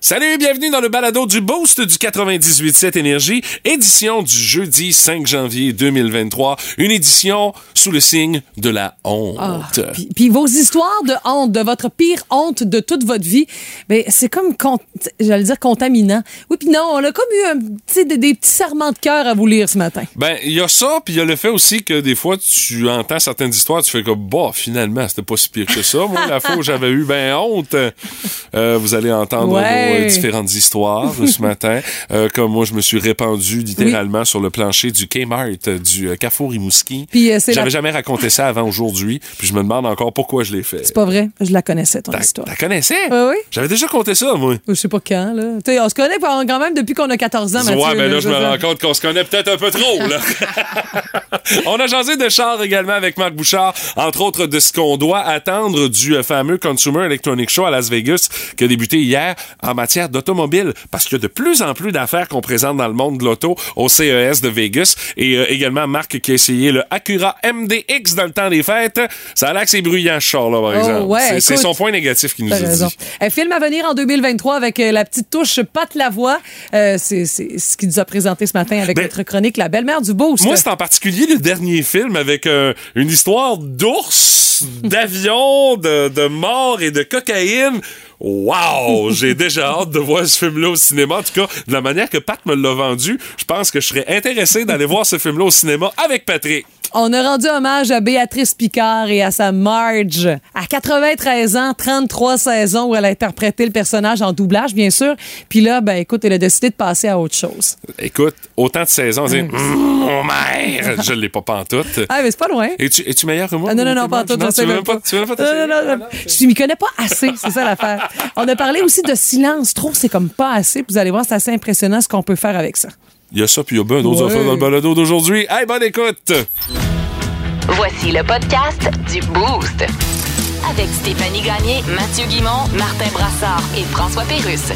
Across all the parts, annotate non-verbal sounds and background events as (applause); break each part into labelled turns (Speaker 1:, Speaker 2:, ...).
Speaker 1: Salut, bienvenue dans le balado du Boost du 98.7 Énergie, édition du jeudi 5 janvier 2023, une édition sous le signe de la honte.
Speaker 2: Ah, puis, puis vos histoires de honte, de votre pire honte de toute votre vie, ben c'est comme, j'allais dire contaminant. Oui, puis non, on a comme eu un, petit- des, des petits serments de cœur à vous lire ce matin.
Speaker 1: Ben, il y a ça, puis il y a le fait aussi que des fois, tu entends certaines histoires, tu fais comme, bah, finalement, c'était pas si pire que ça. Moi, la (laughs) fois où j'avais eu ben honte, euh, vous allez entendre
Speaker 2: Ouais.
Speaker 1: Euh, différentes histoires ce matin. (laughs) Euh, comme moi, je me suis répandu littéralement sur le plancher du Kmart euh, du Carrefour Rimouski.
Speaker 2: Puis, euh,
Speaker 1: J'avais
Speaker 2: la-
Speaker 1: jamais raconté ça avant aujourd'hui, puis je me demande encore pourquoi je l'ai fait.
Speaker 2: C'est pas vrai, je la connaissais, ton histoire.
Speaker 1: t'as connaissais?
Speaker 2: Ah oui?
Speaker 1: J'avais déjà compté ça, moi.
Speaker 2: Je sais pas quand, là. Tu sais, on se connaît quand même depuis qu'on a 14 ans, Mathieu.
Speaker 1: ouais, mais là, je me rends compte qu'on se connaît peut-être un peu trop, là. (laughs) on a jasé de char également avec Marc Bouchard, entre autres de ce qu'on doit attendre du fameux Consumer Electronic Show à Las Vegas qui a débuté hier en matière d'automobile. Parce qu'il y a de plus en plus d'affaires qu'on présente dans le monde de l'auto au CES de Vegas. Et euh, également Marc qui a essayé le Acura MDX dans le temps des fêtes. Ça a l'air que c'est bruyant, ce char-là, par
Speaker 2: Oh,
Speaker 1: exemple.
Speaker 2: ouais,
Speaker 1: C'est- son point négatif qui nous a
Speaker 2: raison.
Speaker 1: dit.
Speaker 2: Un film à venir en 2023 avec euh, la petite touche Pat Lavoie. Euh, c'est c'est ce qu'il nous a présenté ce matin avec
Speaker 1: Ben,
Speaker 2: notre chronique La belle-mère du Boost.
Speaker 1: Moi, c'est en particulier le dernier film avec euh, une histoire d'ours, d'avion, de, de mort et de cocaïne. Wow! J'ai déjà hâte de voir ce film-là au cinéma. En tout cas, de la manière que Pat me l'a vendu, je pense que je serais intéressé d'aller voir ce film-là au cinéma avec Patrick.
Speaker 2: On a rendu hommage à Béatrice Picard et à sa Marge. À 93 ans, 33 saisons où elle a interprété le personnage en doublage, bien sûr. Puis là, ben écoute, elle a décidé de passer à autre chose.
Speaker 1: Écoute, autant de saisons, on dit Hum, mon mère! Je l'ai pas pantoute. (laughs)
Speaker 2: Ah, mais c'est pas loin.
Speaker 1: Es-tu, es-tu meilleur que moi?
Speaker 2: Ah, non, non, non, pas.
Speaker 1: Non,
Speaker 2: je sais même
Speaker 1: même pas, tu pas
Speaker 2: non, non, non. Je m'y connais pas assez, c'est ça l'affaire. On a parlé aussi de silence. Trop, c'est comme pas assez. Vous allez voir, c'est assez impressionnant ce qu'on peut faire avec ça.
Speaker 1: Il y a ça, puis il y a bien d'autres
Speaker 2: Ouais.
Speaker 1: affaires dans le balado d'aujourd'hui. Hey, bonne écoute!
Speaker 3: Voici le podcast du Boost. Avec Stéphanie Gagné, Mathieu Guimont, Martin Brassard et François Pérusse.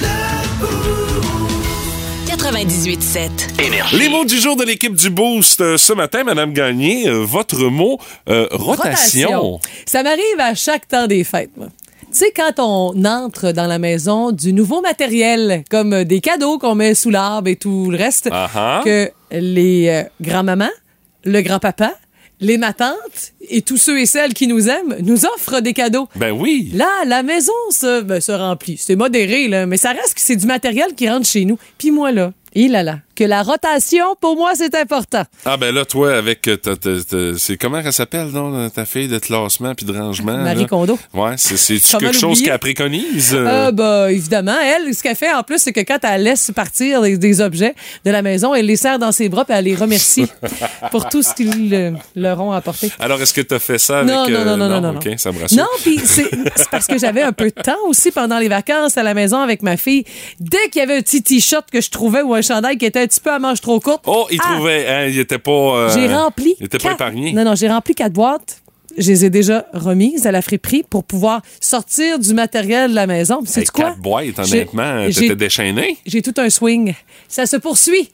Speaker 3: 98.7.
Speaker 4: Énergie.
Speaker 1: Les mots du jour de l'équipe du Boost euh, ce matin, Madame Gagné, euh, votre mot euh, rotation.
Speaker 2: Ça m'arrive à chaque temps des fêtes, moi. Tu sais, quand on entre dans la maison du nouveau matériel, comme des cadeaux qu'on met sous l'arbre et tout le reste,
Speaker 1: Ah ah.
Speaker 2: que les euh, grands-mamans, le grand-papa, les matantes et tous ceux et celles qui nous aiment nous offrent des cadeaux.
Speaker 1: Ben oui.
Speaker 2: Là, la maison se, ben, se remplit. C'est modéré, là, mais ça reste que c'est du matériel qui rentre chez nous. Puis moi, là, il là là, que la rotation, pour moi, c'est important.
Speaker 1: Ah ben là, toi, avec euh, c'est comment elle s'appelle, non, ta fille de classement puis de rangement?
Speaker 2: Marie
Speaker 1: là?
Speaker 2: Kondo.
Speaker 1: Ouais, c'est quelque chose qu'elle préconise. euh?
Speaker 2: Euh, bah, évidemment, elle, ce qu'elle fait en plus, c'est que quand elle laisse partir des, des objets de la maison, elle les serre dans ses bras et elle les remercie (laughs) pour tout ce qu'ils le- leur ont apporté.
Speaker 1: Alors, est-ce que tu as fait ça avec...
Speaker 2: Non, non,
Speaker 1: euh,
Speaker 2: non, non, non, non, non.
Speaker 1: ça me rassure.
Speaker 2: Non, puis c'est parce que j'avais un peu de temps aussi pendant les vacances à la maison avec ma fille. Dès qu'il y avait un petit t-shirt que je trouvais ou un chandail qui était un petit peu à manche trop courte,
Speaker 1: Oh, il
Speaker 2: ah,
Speaker 1: trouvait... Hein, il était pas... euh,
Speaker 2: j'ai rempli.
Speaker 1: Il était pas
Speaker 2: quatre-
Speaker 1: épargné.
Speaker 2: Non, non, j'ai rempli quatre boîtes. Je les ai déjà remises à la friperie pour pouvoir sortir du matériel de la maison.
Speaker 1: Hey,
Speaker 2: C'est quoi?
Speaker 1: quatre boîtes, honnêtement, t'étais déchaîné.
Speaker 2: j'ai tout un swing. Ça se poursuit.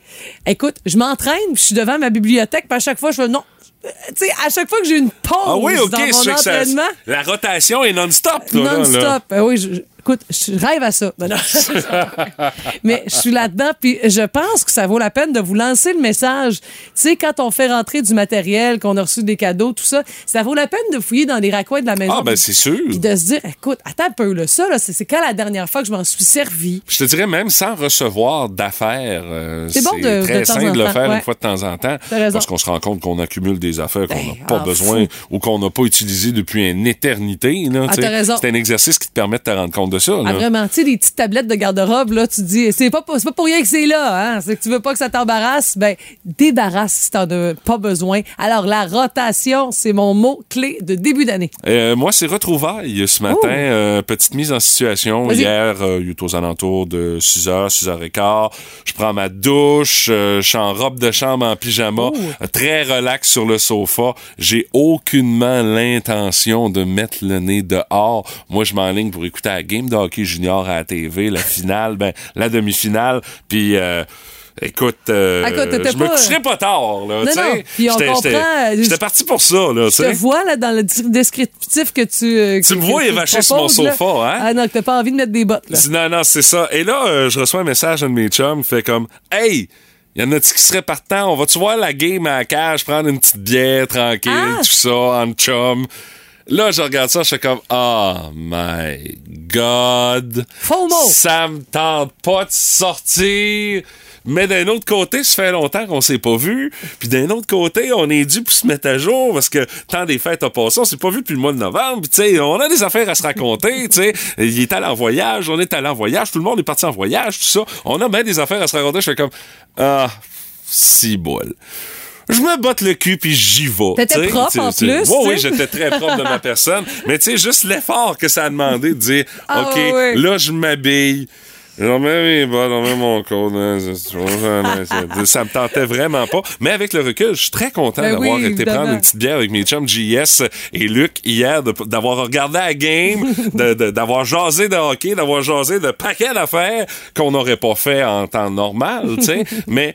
Speaker 2: Écoute, je m'entraîne, je suis devant ma bibliothèque, puis à chaque fois, je fais non. Euh, Tu sais, à chaque fois que j'ai une pause
Speaker 1: Ah oui, OK,
Speaker 2: dans mon
Speaker 1: c'est que ça-
Speaker 2: entraînement,
Speaker 1: la rotation est non-stop.
Speaker 2: non-stop. Ah oui, je- écoute, je rêve à ça. Non. (laughs) Mais je suis là-dedans, puis je pense que ça vaut la peine de vous lancer le message. Tu sais, quand on fait rentrer du matériel, qu'on a reçu des cadeaux, tout ça, ça vaut la peine de fouiller dans les raccoins de la maison.
Speaker 1: Ah, ben c'est sûr.
Speaker 2: Puis de se dire, écoute, attends un peu, là, ça, là, c'est quand la dernière fois que je m'en suis servi?
Speaker 1: Je te dirais même sans recevoir d'affaires. euh,
Speaker 2: C'est bon de-
Speaker 1: très
Speaker 2: de temps
Speaker 1: sain
Speaker 2: en
Speaker 1: de le
Speaker 2: temps,
Speaker 1: faire
Speaker 2: ouais.
Speaker 1: une fois de temps en temps. Parce qu'on se rend compte qu'on accumule des affaires qu'on n'a
Speaker 2: Ben,
Speaker 1: pas
Speaker 2: ah,
Speaker 1: besoin
Speaker 2: fou.
Speaker 1: ou qu'on n'a pas utilisées depuis une éternité.
Speaker 2: Ah.
Speaker 1: C'est un exercice qui te permet de te rendre compte de de ça.
Speaker 2: Ah, vraiment, tu sais, les petites tablettes de garde-robe, là, tu dis, c'est pas, pas pour rien que c'est là, hein. C'est que tu veux pas que ça t'embarrasse. Ben, débarrasse si t'en as pas besoin. Alors, la rotation, c'est mon mot clé de début d'année.
Speaker 1: Euh, moi, c'est retrouvailles ce matin.
Speaker 2: Oh.
Speaker 1: Euh, petite mise en situation. Hier, euh, il est aux alentours de 6h, 6h15. Je prends ma douche. je suis en robe de chambre en pyjama.
Speaker 2: Oh.
Speaker 1: Très relax sur le sofa. J'ai aucunement l'intention de mettre le nez dehors. Moi, je m'enligne pour écouter la game de hockey junior à la TV, la finale, ben, la demi-finale. Puis... euh, Écoute, euh,
Speaker 2: Ah, écoute,
Speaker 1: je me
Speaker 2: pas-
Speaker 1: coucherai pas tard, là,
Speaker 2: Non, non, puis on
Speaker 1: J'étais-
Speaker 2: comprend,
Speaker 1: j'étais-
Speaker 2: euh,
Speaker 1: J'étais parti pour ça, là, tu
Speaker 2: Je te vois, là, dans le descriptif que tu. euh,
Speaker 1: Tu
Speaker 2: que-
Speaker 1: me vois évacher sur mon
Speaker 2: là.
Speaker 1: sofa, hein?
Speaker 2: Ah non, que t'as pas envie de mettre des bottes, là.
Speaker 1: Non, non, c'est ça. Et là, euh, je reçois un message d'un de mes chums qui fait comme Hey! Y en a-tu qui seraient partants? On va-tu voir la game à la cage, prendre une petite bière tranquille,
Speaker 2: Ah!
Speaker 1: tout ça, en chum? Là, je regarde ça, je fais comme Oh my God!
Speaker 2: Mot.
Speaker 1: Ça me tente pas de sortir! Mais d'un autre côté, ça fait longtemps qu'on s'est pas vu. Puis d'un autre côté, on est dû pour se mettre à jour parce que tant des fêtes a passé, on s'est pas vu depuis le mois de novembre. Puis tu sais, on a des affaires à se raconter. Tu sais, il est allé en voyage, on est allé en voyage, tout le monde est parti en voyage, tout ça. On a bien des affaires à se raconter. Je fais comme ah, si bol. Je me botte le cul puis j'y vais.
Speaker 2: T'étais propre, en plus,
Speaker 1: Oui, oui, j'étais très propre de ma personne. (laughs) Mais tu sais, juste l'effort que ça a demandé de dire,
Speaker 2: Ah,
Speaker 1: OK, là, je m'habille. J'en mets mes bottes, j'en mets mon code. hein, c'est- (laughs) ça me tentait vraiment pas. Mais avec le recul, je suis très content
Speaker 2: Ben
Speaker 1: d'avoir
Speaker 2: oui,
Speaker 1: été
Speaker 2: évidemment.
Speaker 1: prendre une petite bière avec mes chums JS et Luc hier, d'avoir regardé la game, d'avoir jasé de hockey, d'avoir jasé de paquets d'affaires qu'on n'aurait pas fait en temps normal, tu sais. (laughs) Mais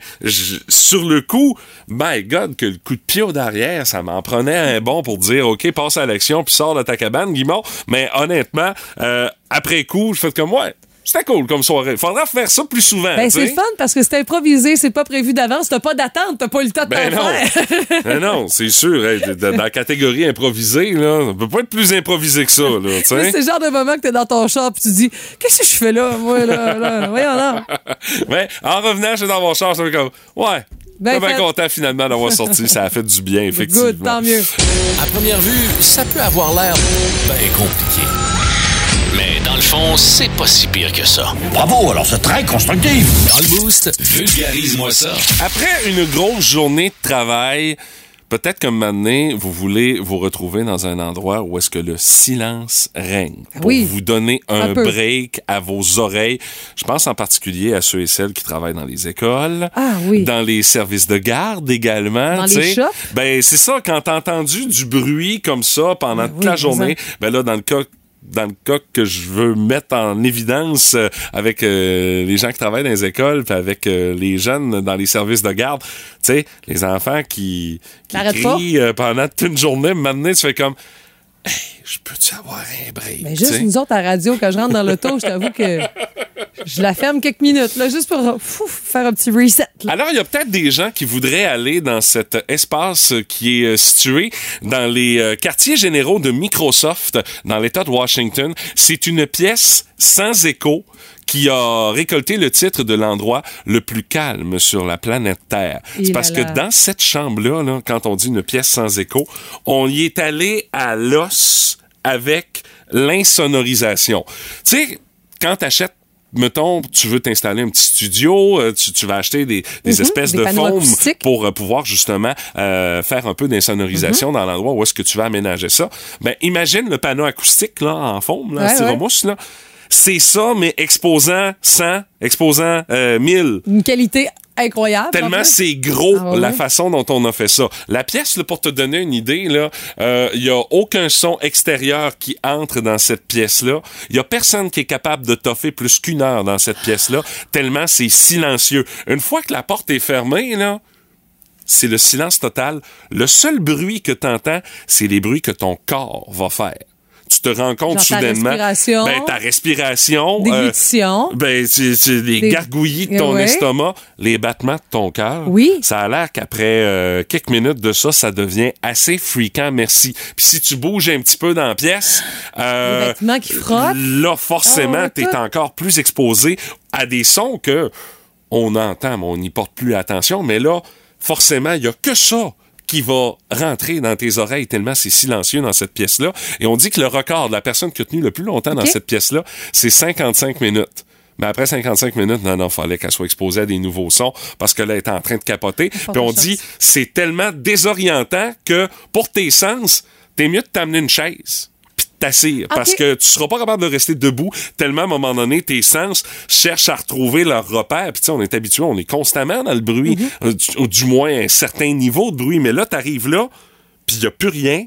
Speaker 1: sur le coup, my God, que le coup de pied au derrière, ça m'en prenait un bon pour dire, OK, passe à l'action puis sors de ta cabane, Guimond. Mais honnêtement, euh, après coup, je fais comme, ouais, c'était cool comme soirée. Faudra faire ça plus souvent.
Speaker 2: Ben, c'est fun parce que c'est improvisé, c'est pas prévu d'avance, t'as pas d'attente, t'as pas eu le temps de
Speaker 1: Ben
Speaker 2: t'en
Speaker 1: non.
Speaker 2: faire. (laughs)
Speaker 1: Ben non, c'est sûr. hey, dans la catégorie improvisée, là, on peut pas être plus improvisé que ça, (laughs)
Speaker 2: c'est le genre de moment que t'es dans ton char pis tu dis Qu'est-ce que je fais là, moi, là, là? Voyons là.
Speaker 1: Mais (laughs) en revenant, j'étais dans mon char, j'étais comme, ouais.
Speaker 2: Ben fait.
Speaker 1: content finalement d'avoir sorti. Ça a fait du bien, effectivement.
Speaker 2: Good, tant mieux.
Speaker 4: À première vue, ça peut avoir l'air bien compliqué. Dans le fond, c'est pas si pire que ça.
Speaker 5: Bravo, alors c'est très constructif.
Speaker 4: Dans le boost, vulgarise-moi ça.
Speaker 1: Après une grosse journée de travail, peut-être que maintenant, vous voulez vous retrouver dans un endroit où est-ce que le silence règne. Pour
Speaker 2: Oui.
Speaker 1: vous donner un, break à vos oreilles. Je pense en particulier à ceux et celles qui travaillent dans les écoles.
Speaker 2: Ah oui.
Speaker 1: Dans les services de garde également.
Speaker 2: Dans
Speaker 1: tu
Speaker 2: les
Speaker 1: sais.
Speaker 2: shops?
Speaker 1: Ben, c'est ça, quand t'as entendu du bruit comme ça pendant toute
Speaker 2: oui,
Speaker 1: la journée, ben là, dans le cas dans le cas que je veux mettre en évidence euh, avec euh, les gens qui travaillent dans les écoles puis avec euh, les jeunes dans les services de garde, tu sais, les enfants qui, qui crient euh, pendant toute une journée, maintenant tu fais comme je peux-tu avoir un break?
Speaker 2: Mais juste
Speaker 1: sais?
Speaker 2: nous autres à la radio, quand je rentre dans l'auto, je t'avoue que je la ferme quelques minutes, là, juste pour faire un petit reset. là.
Speaker 1: Alors, il y a peut-être des gens qui voudraient aller dans cet espace qui est euh, situé dans les euh, quartiers généraux de Microsoft, dans l'État de Washington. C'est une pièce sans écho qui a récolté le titre de l'endroit le plus calme sur la planète Terre. C'est parce
Speaker 2: là
Speaker 1: que dans cette chambre-là, là, quand on dit une pièce sans écho, on y est allé à l'os avec l'insonorisation. Tu sais, quand t'achètes mettons, tu veux t'installer un petit studio, euh, tu, tu vas acheter des, des
Speaker 2: Mhm,
Speaker 1: espèces
Speaker 2: des
Speaker 1: de
Speaker 2: acoustiques.
Speaker 1: pour euh, pouvoir justement euh, faire un peu d'insonorisation
Speaker 2: Mhm.
Speaker 1: dans l'endroit où est-ce que tu vas aménager ça. Ben, imagine le panneau acoustique là en foam, là,
Speaker 2: Ouais,
Speaker 1: styromousse, là. C'est ça, mais exposant 100, exposant euh, 1000.
Speaker 2: Une qualité incroyable. en
Speaker 1: Tellement c'est gros
Speaker 2: Ah ouais,
Speaker 1: la
Speaker 2: ouais.
Speaker 1: façon dont on a fait ça. La pièce, là, pour te donner une idée, là, euh, il y a aucun son extérieur qui entre dans cette pièce-là. Il y a personne qui est capable de toffer plus qu'une heure dans cette pièce-là, tellement c'est silencieux. Une fois que la porte est fermée, là, c'est le silence total. Le seul bruit que tu entends, c'est les bruits que ton corps va faire. Te rends compte
Speaker 2: Genre ta
Speaker 1: soudainement.
Speaker 2: respiration.
Speaker 1: Ben, ta respiration.
Speaker 2: Déglutition.
Speaker 1: ben, c'est
Speaker 2: Des-
Speaker 1: gargouillis de ton
Speaker 2: Ouais.
Speaker 1: estomac, les battements de ton cœur.
Speaker 2: Oui.
Speaker 1: Ça a l'air qu'après euh, quelques minutes de ça, ça devient assez fréquent, merci. Puis si tu bouges un petit peu dans la pièce, euh,
Speaker 2: Les qui frottent.
Speaker 1: là, forcément,
Speaker 2: Ah,
Speaker 1: t'es
Speaker 2: tout.
Speaker 1: encore plus exposé à des sons que on entend, mais on n'y porte plus attention. Mais là, forcément, il y a que ça qui va rentrer dans tes oreilles tellement c'est silencieux dans cette pièce-là. Et on dit que le record de la personne qui a tenu le plus longtemps dans cette pièce-là, c'est 55 minutes. Mais après 55 minutes, non, non, fallait qu'elle soit exposée à des nouveaux sons parce que là, elle était en train de capoter. Puis on dit, c'est tellement désorientant que pour tes sens, t'es mieux de t'amener une chaise parce que tu seras pas capable de rester debout tellement à un moment donné tes sens cherchent à retrouver leur repère. Puis tu sais on est habitué on est constamment dans le bruit
Speaker 2: Mm-hmm.
Speaker 1: euh, du, ou du moins un certain niveau de bruit. Mais là t'arrives là puis il y a plus rien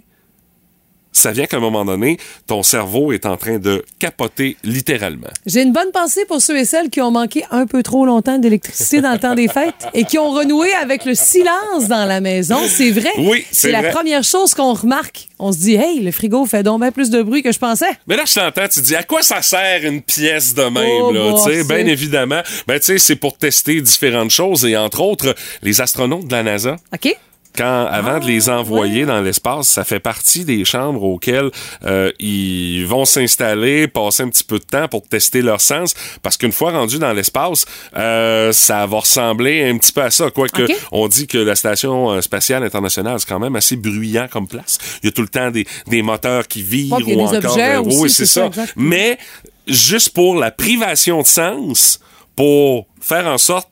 Speaker 1: ça vient qu'à un moment donné ton cerveau est en train de capoter littéralement
Speaker 2: J'ai une bonne pensée pour ceux et celles qui ont manqué un peu trop longtemps d'électricité dans le temps des fêtes et qui ont renoué avec le silence dans la maison. C'est vrai.
Speaker 1: Oui, c'est
Speaker 2: la première chose qu'on remarque. On se dit, hey, le frigo fait donc bien plus de bruit que je pensais.
Speaker 1: Mais là, je t'entends, tu dis, à quoi ça sert une pièce de même,
Speaker 2: Oh,
Speaker 1: là?
Speaker 2: bon,
Speaker 1: tu sais,
Speaker 2: c'est-
Speaker 1: bien évidemment. Ben, tu sais, c'est pour tester différentes choses et entre autres, les astronautes de la NASA.
Speaker 2: OK?
Speaker 1: Quand, avant de
Speaker 2: Ah,
Speaker 1: les envoyer dans l'espace, ça fait partie des chambres auxquelles euh, ils vont s'installer, passer un petit peu de temps pour tester leur sens, parce qu'une fois rendus dans l'espace, euh, ça va ressembler un petit peu à ça. Quoique,
Speaker 2: Ok.
Speaker 1: on dit que la station euh, spatiale internationale, c'est quand même assez bruyant comme place. Il y a tout le temps des, des moteurs qui
Speaker 2: a
Speaker 1: ou
Speaker 2: des
Speaker 1: encore...
Speaker 2: objets
Speaker 1: euh,
Speaker 2: aussi,
Speaker 1: oui,
Speaker 2: c'est ça.
Speaker 1: Mais juste pour la privation de sens, pour faire en sorte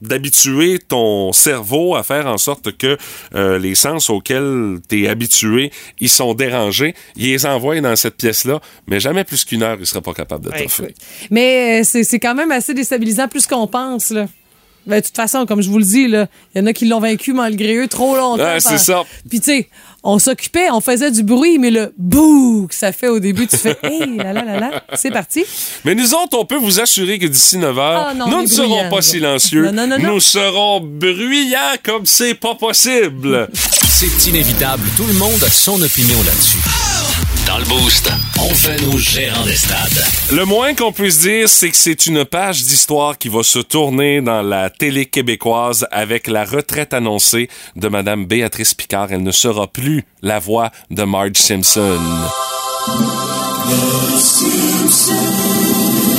Speaker 1: d'habituer ton cerveau à faire en sorte que euh, les sens auxquels tu es habitué, ils sont dérangés, ils les envoient dans cette pièce-là, mais jamais plus qu'une heure, il sera pas capable de t'offrir.
Speaker 2: Mais euh, c'est quand même assez déstabilisant plus qu'on pense, là. Ben, de toute façon, comme je vous le dis, il y en a qui l'ont vaincu malgré eux trop longtemps.
Speaker 1: Ouais, c'est ça.
Speaker 2: Puis tu sais, on s'occupait, on faisait du bruit, mais le bouh que ça fait au début, tu fais (laughs) hey là là là là, c'est parti.
Speaker 1: Mais nous autres, on peut vous assurer que d'ici 9 heures,
Speaker 2: Ah non,
Speaker 1: nous ne serons
Speaker 2: bruyants,
Speaker 1: pas silencieux.
Speaker 2: Non, non, non, non.
Speaker 1: Nous serons bruyants comme c'est pas possible.
Speaker 4: C'est inévitable. Tout le monde a son opinion là-dessus. Dans le Boost, on fait nos gérants des stades.
Speaker 1: Le moins qu'on puisse dire, c'est que c'est une page d'histoire qui va se tourner dans la télé québécoise avec la retraite annoncée de Madame Béatrice Picard. Elle ne sera plus la voix de Marge Simpson.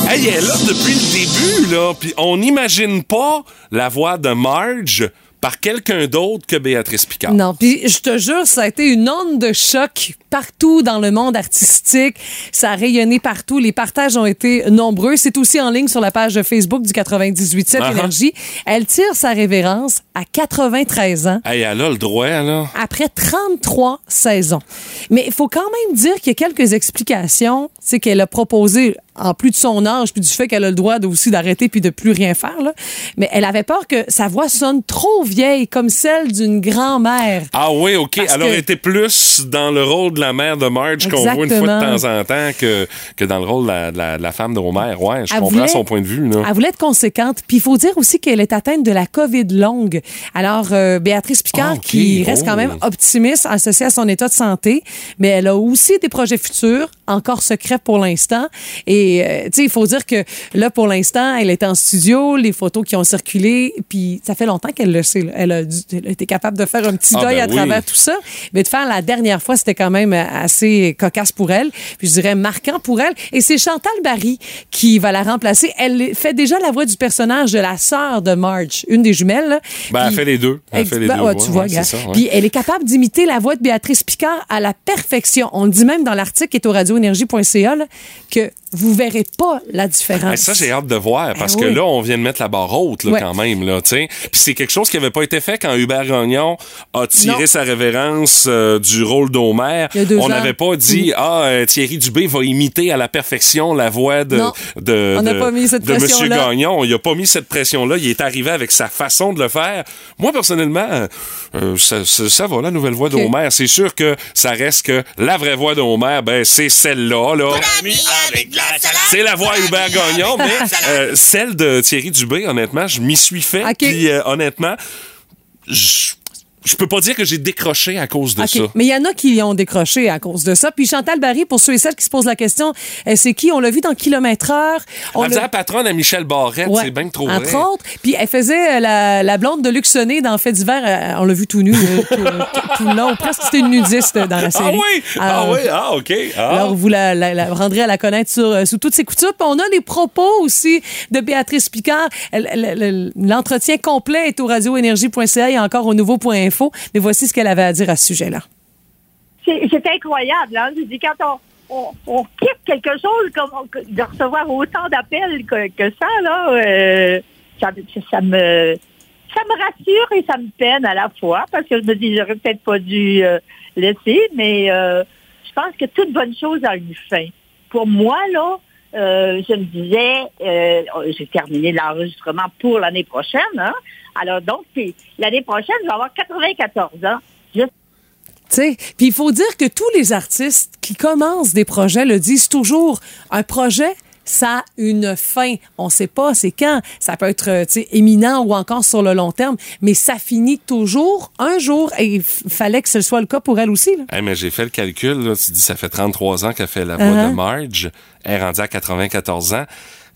Speaker 1: Hey, elle est là depuis le début, là, puis on n'imagine pas la voix de Marge par quelqu'un d'autre que Béatrice Picard.
Speaker 2: Non, puis je te jure, ça a été une onde de choc partout dans le monde artistique. Ça a rayonné partout. Les partages ont été nombreux. C'est aussi en ligne sur la page Facebook du 98.7
Speaker 1: Ah-ha.
Speaker 2: Énergie. Elle tire sa révérence à 93 ans.
Speaker 1: Hey, elle a le droit, là.
Speaker 2: après 33 saisons. Mais il faut quand même dire qu'il y a quelques explications. C'est qu'elle a proposé, en plus de son âge, puis du fait qu'elle a le droit de- aussi d'arrêter puis de plus rien faire, là. mais elle avait peur que sa voix sonne trop vieille, comme celle d'une grand-mère.
Speaker 1: Ah oui, OK.
Speaker 2: Parce
Speaker 1: Elle aurait
Speaker 2: que-
Speaker 1: été plus dans le rôle de la mère de Marge qu'on voit une fois de temps en temps que, que dans le rôle de la, de la- de la femme de Homer. Ouais, je
Speaker 2: Elle
Speaker 1: comprends
Speaker 2: voulait-
Speaker 1: son point de vue. Là.
Speaker 2: Elle voulait être conséquente. Puis il faut dire aussi qu'elle est atteinte de la COVID longue. Alors, euh, Béatrice Picard, qui reste
Speaker 1: Oh.
Speaker 2: quand même optimiste associée à son état de santé, mais elle a aussi des projets futurs, encore secrets pour l'instant. Et, euh, tu sais, il faut dire que là, pour l'instant, elle est en studio, les photos qui ont circulé, puis ça fait longtemps qu'elle le sait. là. Elle, a dû- elle a été capable de faire un petit
Speaker 1: Ah,
Speaker 2: deuil
Speaker 1: ben
Speaker 2: à
Speaker 1: oui.
Speaker 2: travers tout ça. Mais de faire la dernière fois, c'était quand même assez cocasse pour elle. Puis je dirais marquant pour elle. Et c'est Chantal Barry qui va la remplacer. Elle fait déjà la voix du personnage de la sœur de Marge, une des jumelles. là.
Speaker 1: Ben, elle fait les deux. Elle fait les
Speaker 2: ben,
Speaker 1: deux
Speaker 2: ouais, tu vois,
Speaker 1: Ouais,
Speaker 2: gars.
Speaker 1: c'est ça, ouais.
Speaker 2: Puis elle est capable d'imiter la voix de Béatrice Picard à la perfection. On le dit même dans l'article qui est au radioénergie.ca que vous verrez pas la différence.
Speaker 1: Hey, ça, j'ai hâte de voir parce
Speaker 2: Ah
Speaker 1: que là, on vient de mettre la barre haute là,
Speaker 2: Ouais.
Speaker 1: quand même. Là, tu sais. Puis c'est quelque chose qui n'avait pas été fait quand Hubert Gagnon a tiré
Speaker 2: Non.
Speaker 1: sa révérence euh, du rôle d'Homer.
Speaker 2: Il y a deux
Speaker 1: On n'avait pas dit Ah, euh, Thierry Dubé va imiter à la perfection la voix de,
Speaker 2: Non.
Speaker 1: de,
Speaker 2: On n'a
Speaker 1: de-
Speaker 2: pas mis cette
Speaker 1: de Monsieur
Speaker 2: pression-là.
Speaker 1: Gagnon. Il a pas mis cette pression-là. Il est arrivé avec sa façon de le faire. Moi, personnellement, euh, ça, ça, ça va, la nouvelle voix
Speaker 2: Ok.
Speaker 1: d'Homer. C'est sûr que ça reste que la vraie voix d'Homer, ben, c'est celle-là. Là. C'est la voix Hubert Gagnon, mais euh, celle de Thierry Dubé, honnêtement, je m'y suis fait. Puis euh, honnêtement, je je peux pas dire que j'ai décroché à cause de ça.
Speaker 2: Mais il y en a qui ont décroché à cause de ça. Puis Chantal Barry, pour ceux et celles qui se posent la question, euh, c'est qui? On l'a vu dans Kilomètre Heure. On
Speaker 1: Elle faisait
Speaker 2: l'a-
Speaker 1: la patronne à Michel Barrette,
Speaker 2: Ouais,
Speaker 1: c'est bien trop
Speaker 2: Entre
Speaker 1: vrai.
Speaker 2: autres. Puis elle faisait euh, la, la blonde de Luxonné dans Fait d'hiver. euh, on l'a vu tout nu, tout, tout- long. Presque c'était une nudiste dans la
Speaker 1: Ah
Speaker 2: série.
Speaker 1: oui! Ah oui! Ah, OK. Ah.
Speaker 2: Alors, vous la, la- la rendrez à la connaître sur, euh, sous toutes ses coutures. Puis on a les propos aussi de Béatrice Picard. L'entretien complet est au radioénergie.ca et encore au nouveau.info. Mais voici ce qu'elle avait à dire à ce sujet-là.
Speaker 6: C'est incroyable. Hein? Je dis, quand on, quitte quelque chose comme de recevoir autant d'appels que, ça, là, euh, ça, me ça me rassure et ça me peine à la fois parce que je me dis j'aurais peut-être pas dû euh, laisser, mais euh, je pense que toute bonne chose a une fin. Pour moi, là, euh, je me disais, j'ai terminé l'enregistrement pour l'année prochaine. Hein? Alors donc, l'année prochaine, je vais avoir 94 ans. Je
Speaker 2: Tu sais, Puis il faut dire que tous les artistes qui commencent des projets le disent toujours. Un projet, ça a une fin. On sait pas c'est quand. Ça peut être euh, tu sais, éminent ou encore sur le long terme, mais ça finit toujours un jour. Et il fallait que ce soit le cas pour elle aussi. Là.
Speaker 1: Hey, mais j'ai fait le calcul, là. Tu dis, ça fait 33 ans qu'elle fait la voix
Speaker 2: Uh-huh.
Speaker 1: de Marge. Elle est rendue à 94 ans.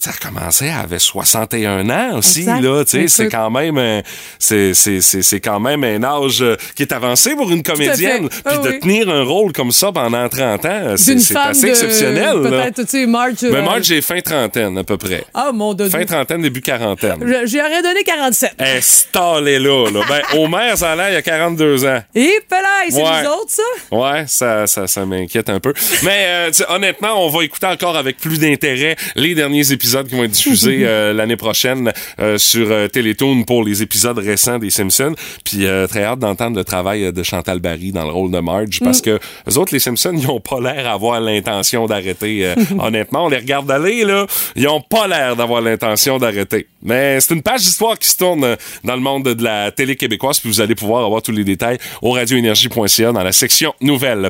Speaker 1: Ça a commencé, elle avait 61 ans aussi,
Speaker 2: Exact.
Speaker 1: là. Tu sais, c'est quand même, un- c'est, c'est, c'est, c'est quand même un âge euh, qui est avancé pour une comédienne.
Speaker 2: fait.
Speaker 1: Puis
Speaker 2: Ah
Speaker 1: de
Speaker 2: oui.
Speaker 1: tenir un rôle comme ça pendant 30 ans, c'est, assez
Speaker 2: de-
Speaker 1: exceptionnel, là.
Speaker 2: Peut-être, tu sais, Marge.
Speaker 1: Mais
Speaker 2: euh,
Speaker 1: Marge, j'ai fin trentaine, à peu près.
Speaker 2: Ah, mon Dieu.
Speaker 1: Fin trentaine, début quarantaine.
Speaker 2: Je- J'y aurais donné 47.
Speaker 1: Elle est stallée là, là. Ben, (laughs) Homer, ça a l'air, il y a 42 ans.
Speaker 2: Et Pelay, c'est
Speaker 1: Ouais.
Speaker 2: nous autres, ça?
Speaker 1: Ouais, ça, ça, ça m'inquiète un peu. Mais euh, honnêtement, on va écouter encore avec plus d'intérêt les derniers épisodes qui vont être diffusés (laughs) euh, l'année prochaine euh, sur euh, Télétoon pour les épisodes récents des Simpsons. Puis euh, très hâte d'entendre le travail de Chantal Barry dans le rôle de Marge parce que les autres, les Simpsons, ils ont pas l'air d'avoir l'intention d'arrêter. euh, (laughs) honnêtement, on les regarde aller, là, ils ont pas l'air d'avoir l'intention d'arrêter. Mais c'est une page d'histoire qui se tourne euh, dans le monde de la télé québécoise, puis vous allez pouvoir avoir tous les détails au radioénergie.ca dans la section nouvelles.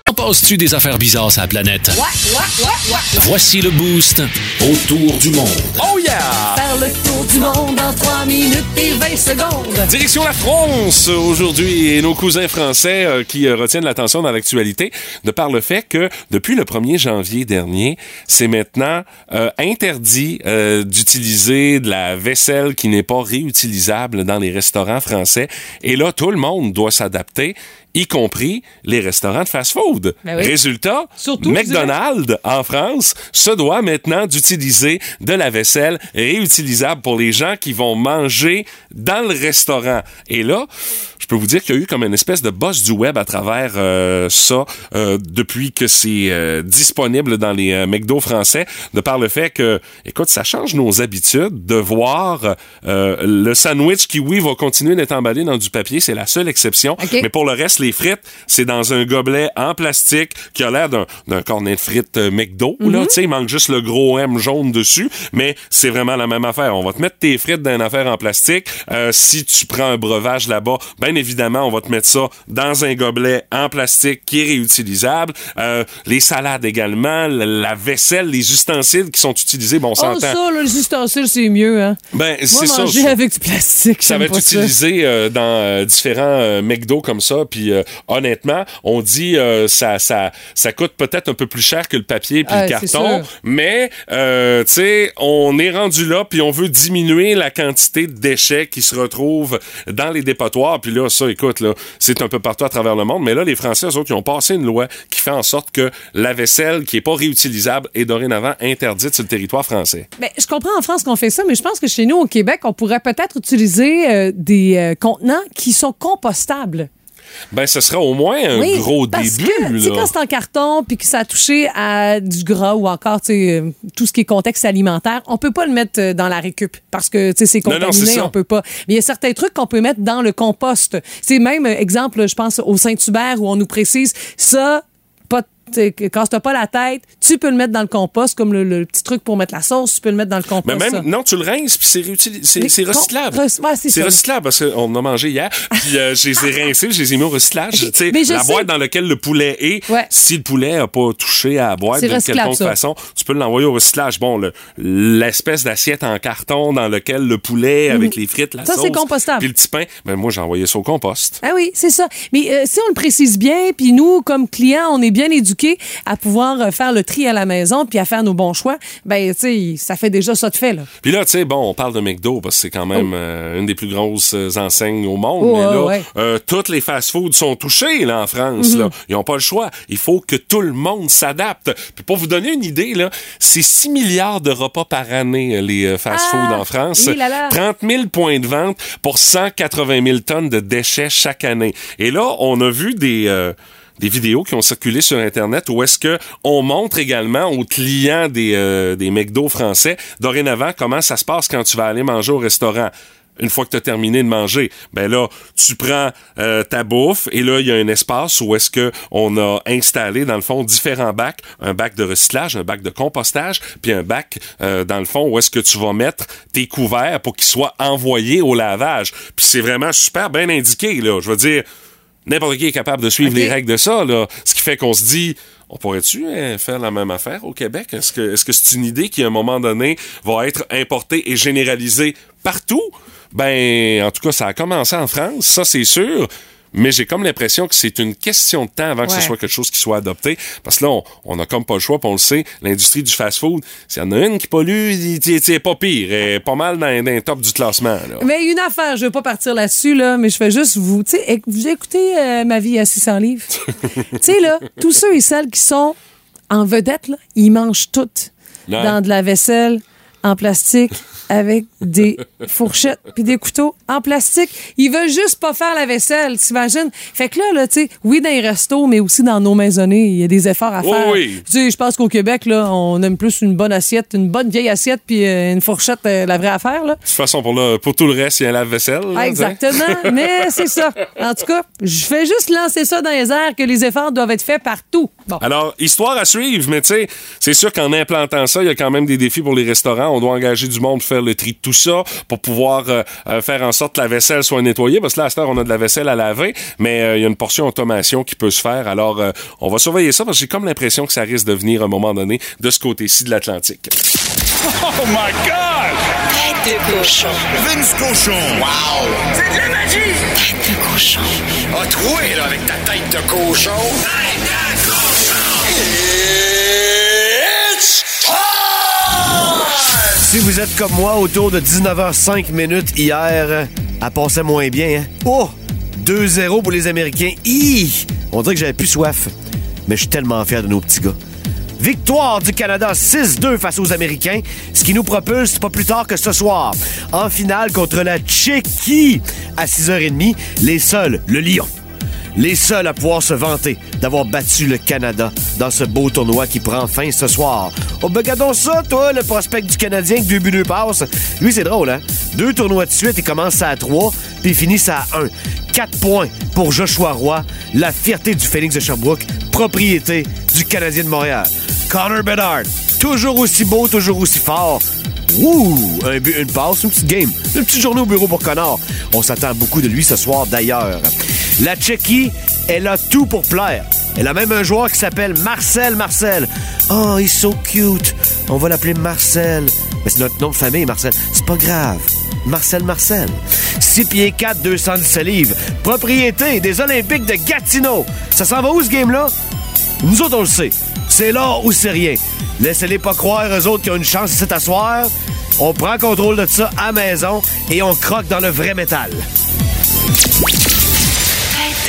Speaker 4: En penses-tu des affaires bizarres sur la planète? Voici le boost autour du monde.
Speaker 1: Oh yeah!
Speaker 2: Faire le tour du monde en 3 minutes et 20 secondes.
Speaker 1: Direction la France aujourd'hui et nos cousins français euh, qui euh, retiennent l'attention dans l'actualité de par le fait que depuis le 1er janvier dernier, c'est maintenant euh, interdit euh, d'utiliser de la vaisselle qui n'est pas réutilisable dans les restaurants français. Et là, tout le monde doit s'adapter y compris les restaurants de fast-food.
Speaker 2: Ben oui.
Speaker 1: Résultat,
Speaker 2: Surtout,
Speaker 1: McDonald's en France se doit maintenant d'utiliser de la vaisselle réutilisable pour les gens qui vont manger dans le restaurant. Et là, je peux vous dire qu'il y a eu comme une espèce de boss du web à travers euh, ça euh, depuis que c'est euh, disponible dans les euh, McDo français, de par le fait que, écoute, ça change nos habitudes de voir euh, le sandwich qui, oui, va continuer d'être emballé dans du papier, c'est la seule exception.
Speaker 2: OK.
Speaker 1: Mais pour le reste, les frites, c'est dans un gobelet en plastique qui a l'air d'un, cornet de frites euh, McDo.
Speaker 2: Mhm.
Speaker 1: Là, tu sais, il manque juste le gros M jaune dessus, mais c'est vraiment la même affaire. On va te mettre tes frites dans une affaire en plastique. Euh, si tu prends un breuvage là-bas, bien évidemment, on va te mettre ça dans un gobelet en plastique qui est réutilisable. Euh, les salades également, la, la vaisselle, les ustensiles qui sont utilisés, bon, on
Speaker 2: Oh, ça, là, les ustensiles, c'est mieux, hein.
Speaker 1: Ben, c'est ça.
Speaker 2: manger avec du plastique,
Speaker 1: ça va être utilisé euh, dans différents McDo comme ça. Puis euh, honnêtement, on dit euh, ça ça ça coûte peut-être un peu plus cher que le papier puis
Speaker 2: Ah,
Speaker 1: le carton, mais euh, tu sais, on est rendu là puis on veut diminuer la quantité de déchets qui se retrouvent dans les dépotoirs. Puis là, ça, écoute là, c'est un peu partout à travers le monde. Mais là, les Français, eux autres, ils ont passé une loi qui fait en sorte que la vaisselle qui est pas réutilisable est dorénavant interdite sur le territoire français.
Speaker 2: Ben, je comprends en France qu'on fait ça, mais je pense que chez nous, au Québec, on pourrait peut-être utiliser euh, des euh, contenants qui sont compostables.
Speaker 1: Ben, ce sera au moins un
Speaker 2: oui,
Speaker 1: gros
Speaker 2: parce
Speaker 1: début.
Speaker 2: que,
Speaker 1: là.
Speaker 2: quand c'est en carton puis que ça a touché à du gras ou encore, tu sais, euh, tout ce qui est contexte alimentaire, on peut pas le mettre euh, dans la récup parce que, tu sais, c'est
Speaker 1: Non, non,
Speaker 2: contaminé,
Speaker 1: c'est ça.
Speaker 2: on peut pas. Mais il y a certains trucs qu'on peut mettre dans le compost. C'est même, euh, exemple, je pense au Saint-Hubert où on nous précise, ça, pas que- casse-toi pas la tête. Tu peux le mettre dans le compost, comme le, le petit truc pour mettre la sauce, tu peux le mettre dans le compost.
Speaker 1: Mais même, non, tu le rinces, puis c'est recyclable.
Speaker 2: rec- ouais, c'est
Speaker 1: recyclable parce qu'on a mangé hier. Puis euh, je les ai rincés, je les ai mis au recyclage.
Speaker 2: Mais je
Speaker 1: la
Speaker 2: sais-
Speaker 1: boîte dans laquelle le poulet est,
Speaker 2: Ouais.
Speaker 1: si le poulet n'a pas touché à la boîte
Speaker 2: recyclable,
Speaker 1: quelconque
Speaker 2: ça.
Speaker 1: façon, tu peux l'envoyer au recyclage. Bon, le- l'espèce d'assiette en carton dans lequel le poulet avec les frites, la
Speaker 2: Mhm. Ça,
Speaker 1: sauce,
Speaker 2: c'est compostable.
Speaker 1: puis le petit pain, ben moi j'ai envoyé ça au compost.
Speaker 2: Ah oui, c'est ça. Mais euh, si on le précise bien, puis nous, comme clients, on est bien éduqués à pouvoir euh, faire le tri à la maison, puis à faire nos bons choix, ben, tu sais, ça fait déjà ça de fait, là.
Speaker 1: Puis là, tu sais, bon, on parle de McDo parce que c'est quand même euh, une des plus grosses euh, enseignes au monde.
Speaker 2: Oh,
Speaker 1: mais là,
Speaker 2: ouais.
Speaker 1: euh, toutes les fast-foods sont touchés là en France. Là. Ils n'ont pas le choix. Il faut que tout le monde s'adapte. Puis pour vous donner une idée, là, c'est 6 milliards de repas par année les fast-foods
Speaker 2: Ah,
Speaker 1: en France.
Speaker 2: hi là là.
Speaker 1: 30 000 points de vente pour 180 000 tonnes de déchets chaque année. Et là, on a vu des euh, des vidéos qui ont circulé sur Internet où est-ce que on montre également aux clients des, euh, des McDo français dorénavant comment ça se passe quand tu vas aller manger au restaurant. Une fois que tu as terminé de manger, ben là, tu prends euh, ta bouffe et là, il y a un espace où est-ce que on a installé, dans le fond, différents bacs. Un bac de recyclage, un bac de compostage, puis un bac, euh, dans le fond, où est-ce que tu vas mettre tes couverts pour qu'ils soient envoyés au lavage. Puis c'est vraiment super bien indiqué, là. Je veux dire, N'importe qui est capable de suivre les règles de ça, là. Ce qui fait qu'on se dit, on pourrait-tu hein, faire la même affaire au Québec? Est-ce que est-ce que c'est une idée qui, à un moment donné, va être importée et généralisée partout? Ben, en tout cas, ça a commencé en France, ça c'est sûr. Mais j'ai comme l'impression que c'est une question de temps avant que ce soit quelque chose qui soit adopté. Parce que là, on, on a comme pas le choix, puis on le sait, l'industrie du fast-food, s'il y en a une qui pollue, c'est pas pire. Elle est pas mal dans, dans les top du classement. Là.
Speaker 2: Mais une affaire, je veux pas partir là-dessus, là, mais je fais juste vous, tu sais, vous écoutez euh, ma vie à 600 livres. (laughs) tu sais, là, tous ceux et celles qui sont en vedette, là, ils mangent tout
Speaker 1: Ouais.
Speaker 2: dans de la vaisselle en plastique avec des fourchettes puis des couteaux en plastique. Ils veulent juste pas faire la vaisselle, t'imagines? Fait que là, là, tu sais, oui, dans les restos, mais aussi dans nos maisonnées, il y a des efforts à
Speaker 1: Oh
Speaker 2: faire.
Speaker 1: oui.
Speaker 2: Tu sais, je pense qu'au Québec, là, on aime plus une bonne assiette, une bonne vieille assiette puis euh, une fourchette, euh, la vraie affaire, là.
Speaker 1: De toute façon, pour, le, pour tout le reste, il y a un lave-vaisselle. là,
Speaker 2: Ah,
Speaker 1: tu sais.
Speaker 2: exactement, (laughs) mais c'est ça. En tout cas, je fais juste lancer ça dans les airs que les efforts doivent être faits partout. Bon.
Speaker 1: Alors, histoire à suivre, mais tu sais, c'est sûr qu'en implantant ça, il y a quand même des défis pour les restaurants. On doit engager du monde pour faire le tri de tout ça, pour pouvoir euh, euh, faire en sorte que la vaisselle soit nettoyée, parce que là, à cette heure, on a de la vaisselle à laver, mais euh, il y a une portion automation qui peut se faire. Alors, euh, on va surveiller ça, parce que j'ai comme l'impression que ça risque de venir à un moment donné de ce côté-ci de l'Atlantique.
Speaker 5: Oh my God!
Speaker 3: Tête de cochon.
Speaker 5: Vince Cochon! Wow! C'est de la magie!
Speaker 3: Tête de cochon.
Speaker 5: A troué, là, avec ta tête de cochon! Tête de cochon!
Speaker 7: Si vous êtes comme moi, autour de 19h05 minutes hier, elle passait moins bien. Hein? Oh! 2-0 pour les Américains. On dirait que j'avais plus soif. Mais je suis tellement fier de nos petits gars. Victoire du Canada 6-2 face aux Américains, ce qui nous propulse pas plus tard que ce soir. En finale contre la Tchéquie à 6h30, les seuls, le Lion. Les seuls à pouvoir se vanter d'avoir battu le Canada dans ce beau tournoi qui prend fin ce soir. Oh, ben, ça, toi, le prospect du Canadien que deux buts, deux passes. Lui, c'est drôle, hein? Deux tournois de suite, il commence à trois, puis il finit à un. Quatre points pour Joshua Roy, la fierté du Phoenix de Sherbrooke, propriété du Canadien de Montréal. Connor Bedard, toujours aussi beau, toujours aussi fort. Ouh! Un but, une passe, une petite game. Une petite journée au bureau pour Connor. On s'attend beaucoup de lui ce soir d'ailleurs. La Tchéquie, elle a tout pour plaire. Elle a même un joueur qui s'appelle Marcel Marcel. Oh, il est so cute. On va l'appeler Marcel. Mais c'est notre nom de famille, Marcel. C'est pas grave. Marcel Marcel. 6 pieds 4, 217 livres. Propriété des Olympiques de Gatineau. Ça s'en va où ce game-là? Nous autres, on le sait. C'est là ou c'est rien. Laissez-les pas croire, eux autres, qui ont une chance de s'asseoir. On prend contrôle de ça à maison et on croque dans le vrai métal.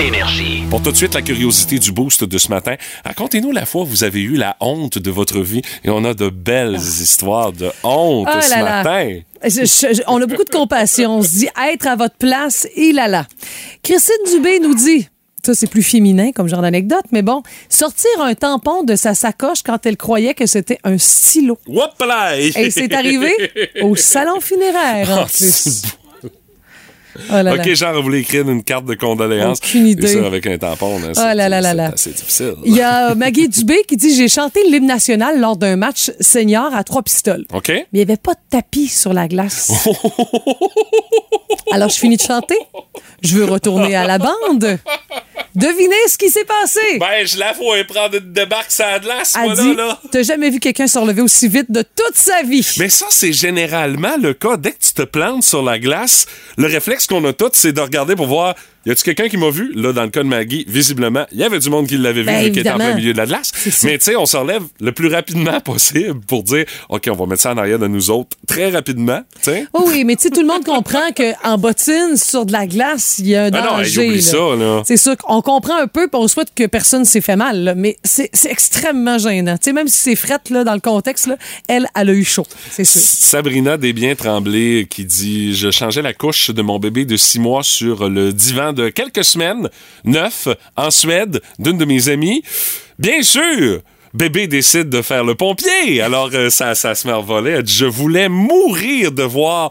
Speaker 4: Énergie.
Speaker 1: Pour tout de suite, la curiosité du boost de ce matin. Racontez-nous la fois où vous avez eu la honte de votre vie. Et on a de belles histoires de honte
Speaker 2: Ah
Speaker 1: ce
Speaker 2: là là.
Speaker 1: matin.
Speaker 2: Je- je- je- on a beaucoup de compassion. On se dit être à votre place, il là là. Christine Dubé nous dit Ça, c'est plus féminin comme genre d'anecdote, mais bon, sortir un tampon de sa sacoche quand elle croyait que c'était un stylo. Et c'est arrivé au salon funéraire, (laughs)
Speaker 1: Oh,
Speaker 2: plus. Oh là là.
Speaker 1: OK, genre, vous voulez écrire une carte de condoléances.
Speaker 2: Aucune idée.
Speaker 1: Et ça, avec un tampon, là,
Speaker 2: Oh là là là
Speaker 1: c'est
Speaker 2: là.
Speaker 1: assez difficile.
Speaker 2: Il y a Maggie (laughs) Dubé qui dit J'ai chanté l'hymne national lors d'un match senior à trois pistoles.
Speaker 1: OK?
Speaker 2: Mais il n'y avait pas de tapis sur la glace. (laughs) Alors, je finis de chanter. Je veux retourner à la bande. Devinez ce qui s'est passé.
Speaker 1: Ben, je la vois prendre une débarque sur la glace, moi,
Speaker 2: dit
Speaker 1: là, là.
Speaker 2: T'as jamais vu quelqu'un se relever aussi vite de toute sa vie.
Speaker 1: Mais ça, c'est généralement le cas. Dès que tu te plantes sur la glace, le réflexe qu'on a tous, c'est de regarder pour voir y a-tu quelqu'un qui m'a vu? Là, dans le cas de Maggie, visiblement, il y avait du monde qui l'avait vu,
Speaker 2: Ben,
Speaker 1: vu qu'il était en plein milieu de la glace. Mais tu sais, on se relève le plus rapidement (laughs) possible pour dire OK, on va mettre ça en arrière de nous autres très rapidement. tu sais.
Speaker 2: Oh oui, mais tu sais, tout le monde comprend qu'en bottine, sur de la glace, il y a un
Speaker 1: Ben non,
Speaker 2: danger.
Speaker 1: ça, là.
Speaker 2: C'est sûr qu'on comprend un peu, puis on souhaite que personne s'est fait mal, là, mais c'est c'est extrêmement gênant. Tu sais, même si c'est frette là, dans le contexte, là, elle, elle a eu chaud, c'est sûr.
Speaker 1: Sabrina Desbiens-Tremblay qui dit Je changeais la couche de mon bébé de six mois sur le divan de quelques semaines, neuf, en Suède, d'une de mes amies. Bien sûr! Bébé décide de faire le pompier. Alors, euh, ça, ça se met je voulais mourir de voir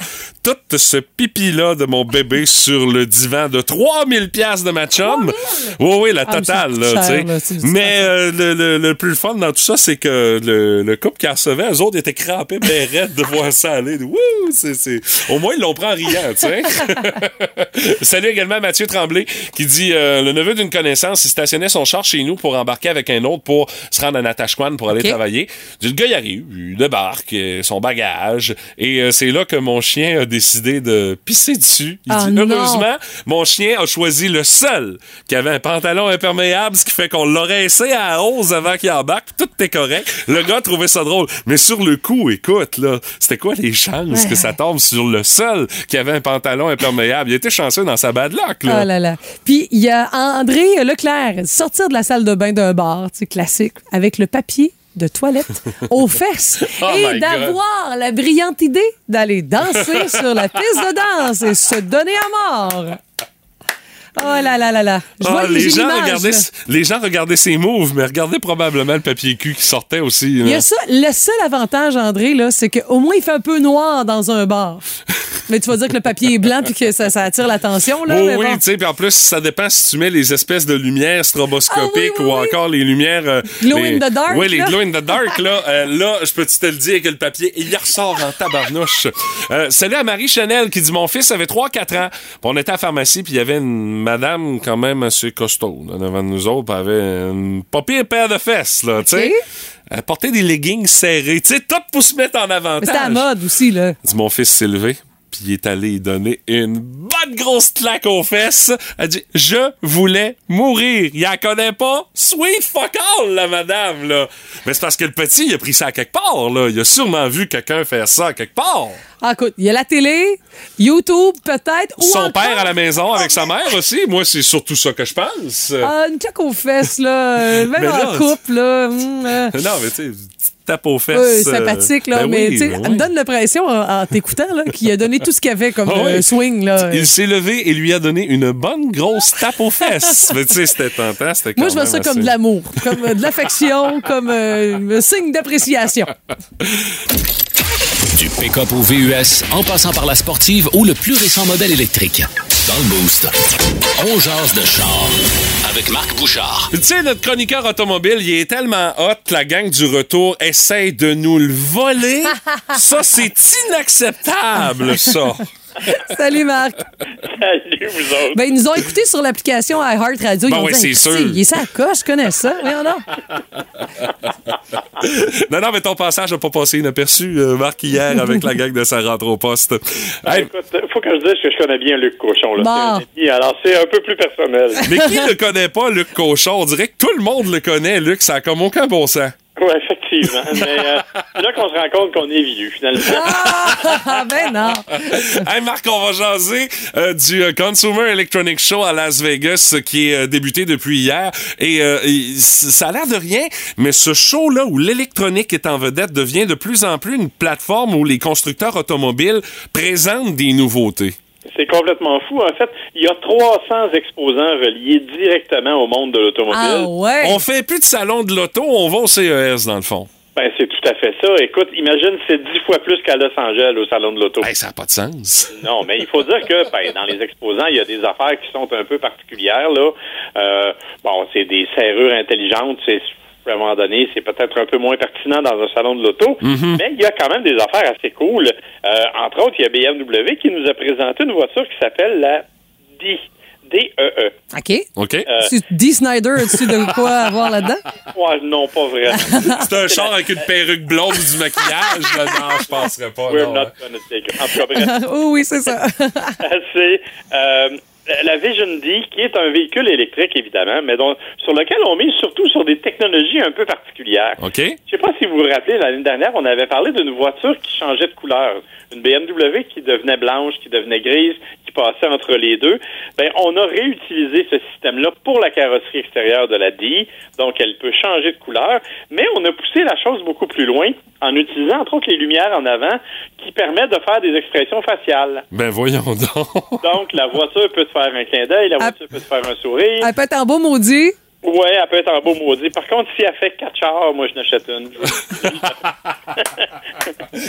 Speaker 1: tout ce pipi-là de mon bébé sur le divan de 3000 pièces de ma chum. Oui, oui, la
Speaker 2: Ah,
Speaker 1: totale, là,
Speaker 2: cher,
Speaker 1: Mais euh, le, le- le plus fun dans tout ça, c'est que le, le couple qui recevait, eux autres étaient crampés, ben (laughs) raides de voir ça aller. Wouh! C'est, c'est... Au moins, ils l'ont pris en riant, tu sais. (laughs) Salut également Mathieu Tremblay qui dit euh, le neveu d'une connaissance, il stationnait son char chez nous pour embarquer avec un autre pour se rendre à Natashquan pour aller travailler. Le gars, il arrive, il débarque, euh, son bagage, et euh, c'est là que mon chien a décidé de pisser dessus. Il
Speaker 2: Ah,
Speaker 1: dit, heureusement, mon chien a choisi le seul qui avait un pantalon imperméable, ce qui fait qu'on l'aurait essayé à la hausse avant qu'il embarque. Tout était correct. Le gars trouvait ça drôle. Mais sur le coup, écoute, là, c'était quoi les chances que ça tombe sur le seul qui avait un pantalon imperméable? Il était chanceux dans sa bad luck, là.
Speaker 2: Ah là là. Puis il y a André Leclerc, sortir de la salle de bain d'un bar, c'est classique, avec le papier de toilette (laughs) aux fesses
Speaker 1: Oh
Speaker 2: et d'avoir la brillante idée d'aller danser sur la piste de danse et se donner à mort. Oh là là là là. Je
Speaker 1: Ah, les, gens regardaient, les gens regardaient ses moves, mais regardaient probablement le papier cul qui sortait aussi.
Speaker 2: Il y a ça. Le seul avantage, André, là, c'est qu'au moins, il fait un peu noir dans un bar. (laughs) Mais tu vas dire que le papier est blanc puis que ça, ça attire l'attention, là.
Speaker 1: Oui,
Speaker 2: mais
Speaker 1: oui,
Speaker 2: bon.
Speaker 1: tu sais, puis en plus, ça dépend si tu mets les espèces de lumières stroboscopiques
Speaker 2: Ah oui, oui,
Speaker 1: ou
Speaker 2: oui.
Speaker 1: encore les lumières... euh,
Speaker 2: Glow
Speaker 1: les-
Speaker 2: in the dark,
Speaker 1: Oui, les glow in the dark, là. euh, là, je peux-tu te le dire que le papier, il ressort en tabarnouche. Euh, salut à Marie Chanel qui dit, mon fils avait 3-4 ans, on était à la pharmacie, puis il y avait une madame quand même assez costaud, là, devant nous autres, elle avait une pas pire paire de fesses, là, tu sais. Elle portait des leggings serrés, tu sais, tout pour se mettre en avantage.
Speaker 2: C'était à la mode aussi, là.
Speaker 1: dit mon fils s'est levé, puis il est allé y donner une bonne grosse claque aux fesses. Elle dit Je voulais mourir. Il en connaît pas. Sweet fuck all, la madame, là. Mais c'est parce que le petit, il a pris ça à quelque part, là. Il a sûrement vu quelqu'un faire ça à quelque part.
Speaker 2: Ah, écoute, il y a la télé, YouTube, peut-être.
Speaker 1: Son
Speaker 2: encore-
Speaker 1: père à la maison avec sa mère aussi. Moi, c'est surtout ça que je pense.
Speaker 2: Ah, une claque aux fesses, là. euh, Même en couple, là. hum, euh, (laughs)
Speaker 1: non, mais tu sais, tape aux fesses.
Speaker 2: ouais,
Speaker 1: euh,
Speaker 2: sympathique, là.
Speaker 1: ben
Speaker 2: mais,
Speaker 1: oui,
Speaker 2: tu sais,
Speaker 1: ben
Speaker 2: elle me
Speaker 1: oui.
Speaker 2: donne l'impression, en, en t'écoutant, là, qu'il a donné tout ce qu'il avait comme (laughs)
Speaker 1: Ah
Speaker 2: euh,
Speaker 1: oui.
Speaker 2: swing, là.
Speaker 1: Il s'est levé et lui a donné une bonne grosse tape aux fesses. (laughs) Mais tu sais, c'était tentant, c'était
Speaker 2: Moi, je vois ça comme de l'amour, comme euh, de l'affection, comme euh, un signe d'appréciation.
Speaker 4: Du pick-up au VUS, en passant par la sportive ou le plus récent modèle électrique. Dans le Boost, on jase de char avec Marc Bouchard.
Speaker 1: Tu sais, notre chroniqueur automobile, il est tellement hot que la gang du retour essaye de nous le voler. (laughs) ça, c'est inacceptable, ça. (laughs)
Speaker 2: Salut, Marc.
Speaker 8: Salut, vous autres.
Speaker 2: Ben, ils nous ont écoutés sur l'application iHeart Radio. Ils
Speaker 1: Ben
Speaker 2: ont
Speaker 1: oui, c'est sûr.
Speaker 2: Il est ça à coche, je connais ça. Voyons. (laughs)
Speaker 1: Non, non, mais ton passage n'a pas passé inaperçu, euh, Marc, hier, avec la gang de sa rentre au poste. Hey,
Speaker 8: Écoute, faut que je dise que je connais bien Luc Cochon. Là.
Speaker 2: Bon.
Speaker 8: C'est un ami, alors, c'est un peu plus personnel.
Speaker 1: mais qui ne connaît pas Luc Cochon? On dirait que tout le monde le connaît, Luc. Ça a comme aucun bon sens.
Speaker 8: Oui, effectivement. (laughs) Mais euh, c'est là qu'on se rend compte qu'on est vieux, finalement.
Speaker 2: Ah, ben non. (laughs)
Speaker 1: Hey Marc, on va jaser euh, du euh, Consumer Electronic Show à Las Vegas euh, qui est euh, débuté depuis hier. Et, euh, et ça a l'air de rien, mais ce show-là où l'électronique est en vedette devient de plus en plus une plateforme où les constructeurs automobiles présentent des nouveautés.
Speaker 8: C'est complètement fou. En fait, il y a 300 exposants reliés directement au monde de l'automobile.
Speaker 2: Ah ouais.
Speaker 1: On fait plus de salon de l'auto, on va au CES, dans le fond.
Speaker 8: Ben, c'est tout à fait ça. Écoute, imagine, c'est dix fois plus qu'à Los Angeles au salon de l'auto.
Speaker 1: Hey, ça n'a pas de sens.
Speaker 8: Non, mais il faut dire que ben, dans les exposants, il y a des affaires qui sont un peu particulières. Là. Euh, bon, c'est des serrures intelligentes. C'est à un moment donné, c'est peut-être un peu moins pertinent dans un salon de l'auto, mais il y a quand même des affaires assez cool. Euh, entre autres, il y a BMW qui nous a présenté une voiture qui s'appelle la D. D-E-E.
Speaker 2: OK.
Speaker 1: OK?
Speaker 8: Euh,
Speaker 2: Tu Dee Snyder, as-tu de quoi avoir là-dedans? (laughs)
Speaker 8: ouais, non, pas vraiment. (laughs)
Speaker 1: C'est un char avec une perruque blonde ou du maquillage? là? Non, je penserais pas.
Speaker 8: We're
Speaker 1: non,
Speaker 8: not
Speaker 1: hein.
Speaker 8: gonna take it. En tout cas, bref. (laughs)
Speaker 2: oh oui, c'est ça.
Speaker 8: c'est euh, la Vision D, qui est un véhicule électrique, évidemment, mais dont, sur lequel on mise surtout sur des technologies un peu particulières.
Speaker 1: OK?
Speaker 8: Je sais pas si vous vous rappelez, l'année dernière, on avait parlé d'une voiture qui changeait de couleur. Une BMW qui devenait blanche, qui devenait grise, passait entre les deux. Ben, on a réutilisé ce système-là pour la carrosserie extérieure de la D. Donc, elle peut changer de couleur. Mais on a poussé la chose beaucoup plus loin en utilisant, entre autres, les lumières en avant qui permettent de faire des expressions faciales.
Speaker 1: Ben voyons donc.
Speaker 8: Donc, la voiture peut te faire un clin d'œil, la
Speaker 2: Ah.
Speaker 8: voiture peut te faire un sourire.
Speaker 2: Elle peut être en beau maudit.
Speaker 8: Ouais, elle peut être en beau maudit. Par contre, si elle fait quatre chars, moi, je n'achète une. (laughs)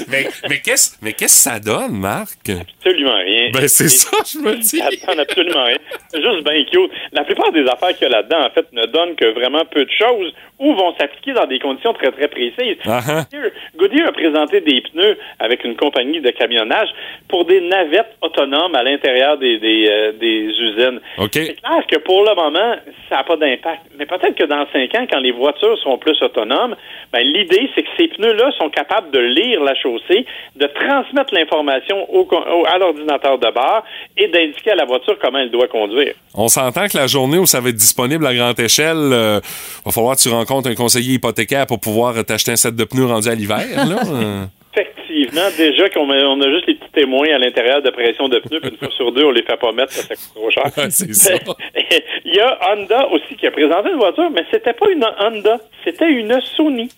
Speaker 1: mais mais qu'est-ce mais qu'est-ce que ça donne, Marc?
Speaker 8: Absolument rien.
Speaker 1: Ben c'est ça, je me dis.
Speaker 8: Ça donne absolument rien. C'est juste bien cute. La plupart des affaires qu'il y a là-dedans, en fait, ne donnent que vraiment peu de choses ou vont s'appliquer dans des conditions très, très précises.
Speaker 1: Ah.
Speaker 8: Goodyear- Goodyear a présenté des pneus avec une compagnie de camionnage pour des navettes autonomes à l'intérieur des, des, euh, des usines.
Speaker 1: OK.
Speaker 8: C'est clair que pour le moment, ça n'a pas d'impact. Mais peut-être que dans cinq ans, quand les voitures seront plus autonomes, ben, l'idée, c'est que ces pneus-là sont capables de lire la chaussée, de transmettre l'information au, au- à l'ordinateur de bord et d'indiquer à la voiture comment elle doit conduire.
Speaker 1: On s'entend que la journée où ça va être disponible à grande échelle, euh, va falloir que tu rencontres un conseiller hypothécaire pour pouvoir t'acheter un set de pneus rendu à l'hiver, là? (laughs)
Speaker 8: Effectivement, déjà qu'on on a juste les petits témoins à l'intérieur de pression de pneus, puis une fois sur deux, on les fait pas mettre, ça, ça coûte trop cher.
Speaker 1: Ouais, c'est ça. (laughs)
Speaker 8: Il y a Honda aussi qui a présenté une voiture, mais c'était pas une Honda, c'était une Sony.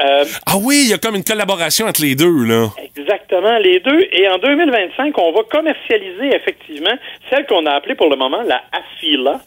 Speaker 8: Euh,
Speaker 1: Ah oui, il y a comme une collaboration entre les deux, là.
Speaker 8: Exactement, les deux. Et en 2025, on va commercialiser effectivement celle qu'on a appelée pour le moment la Afila.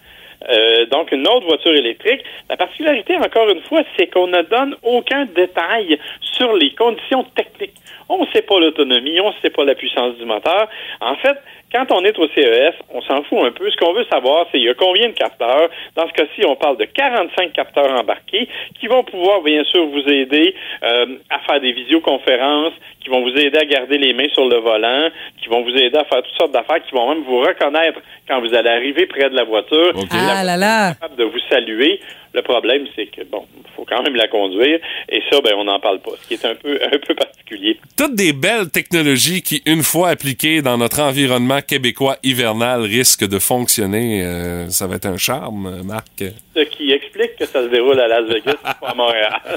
Speaker 8: Euh, donc une autre voiture électrique. La particularité, encore une fois, c'est qu'on ne donne aucun détail sur les conditions techniques. On ne sait pas l'autonomie, on ne sait pas la puissance du moteur. En fait, quand on est au CES, on s'en fout un peu. Ce qu'on veut savoir, c'est il y a combien de capteurs? Dans ce cas-ci, on parle de 45 capteurs embarqués qui vont pouvoir, bien sûr, vous aider euh, à faire des visioconférences, qui vont vous aider à garder les mains sur le volant, qui vont vous aider à faire toutes sortes d'affaires, qui vont même vous reconnaître quand vous allez arriver près de la voiture.
Speaker 2: Ah là là.
Speaker 8: capable de vous saluer. Le problème, c'est que, bon, il faut quand même la conduire. Et ça, ben, on n'en parle pas, ce qui est un peu, (laughs) un peu particulier.
Speaker 1: Toutes des belles technologies qui, une fois appliquées dans notre environnement québécois hivernal, risquent de fonctionner. Euh, ça va être un charme, euh, Marc.
Speaker 8: Ce qui explique que ça se déroule à Las Vegas, (laughs) pas à Montréal. (laughs)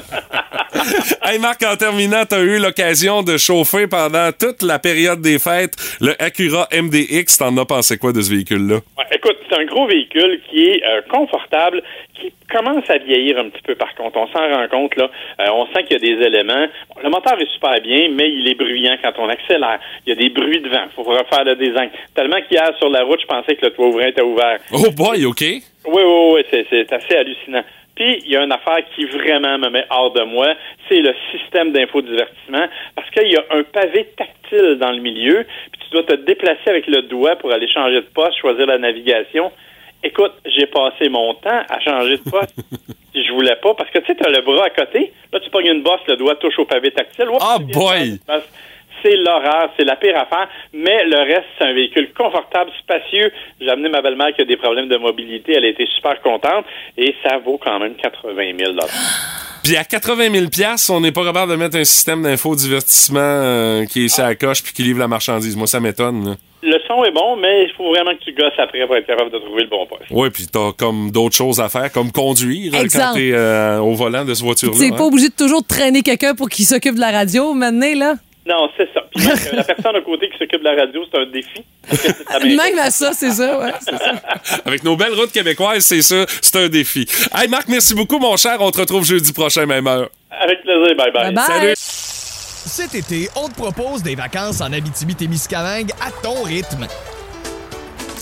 Speaker 1: Hey Marc, en terminant, tu as eu l'occasion de chauffer pendant toute la période des fêtes le Acura MDX. T'en as pensé quoi de ce véhicule-là?
Speaker 8: Ouais, écoute, c'est un gros véhicule qui est euh, confortable, qui commence à vieillir un petit peu par contre. On s'en rend compte, là. Euh, on sent qu'il y a des éléments. Bon, le moteur est super bien, mais il est bruyant quand on accélère. Il y a des bruits de vent. Il faut refaire le design. Tellement qu'hier, sur la route, je pensais que le toit ouvrant était ouvert.
Speaker 1: Oh boy, OK.
Speaker 8: Oui, oui, oui, c'est, c'est assez hallucinant. Puis, il y a une affaire qui vraiment me met hors de moi, c'est le système d'infodivertissement, parce qu'il y a un pavé tactile dans le milieu, puis tu dois te déplacer avec le doigt pour aller changer de poste, choisir la navigation. Écoute, j'ai passé mon temps à changer de poste. si (laughs) je voulais pas, parce que tu sais, tu as le bras à côté, là, tu pognes une bosse, le doigt touche au pavé tactile. Oups,
Speaker 1: Ah,
Speaker 8: de
Speaker 1: boy!
Speaker 8: C'est l'horreur, c'est la pire affaire, mais le reste, c'est un véhicule confortable, spacieux. J'ai amené ma belle-mère qui a des problèmes de mobilité, elle a été super contente, et ça vaut quand même 80 000
Speaker 1: Puis à 80 000 on n'est pas capable de mettre un système d'infodivertissement euh, qui est la coche puis qui livre la marchandise. Moi, ça m'étonne.
Speaker 8: Le son est bon, mais il faut vraiment que tu gosses après pour être capable de trouver le bon poste.
Speaker 1: Ouais, puis t'as comme d'autres choses à faire, comme conduire quand
Speaker 2: Exemple.
Speaker 1: t'es euh, au volant de ce voiture-là.
Speaker 2: Tu n'es
Speaker 1: hein.
Speaker 2: pas obligé de toujours traîner quelqu'un pour qu'il s'occupe de la radio, maintenant, là.
Speaker 8: Non, c'est ça. Puis même (laughs) que la personne à côté qui s'occupe de la radio, c'est un défi.
Speaker 2: Même à ça, c'est ça, ouais. c'est ça. (laughs)
Speaker 1: Avec nos belles routes québécoises, c'est ça, c'est un défi. Hey Marc, merci beaucoup, mon cher. On te retrouve jeudi prochain, même heure.
Speaker 8: Avec plaisir, bye bye.
Speaker 2: Bye bye.
Speaker 1: Salut.
Speaker 9: Cet été, on te propose des vacances en Abitibi-Témiscamingue à ton rythme.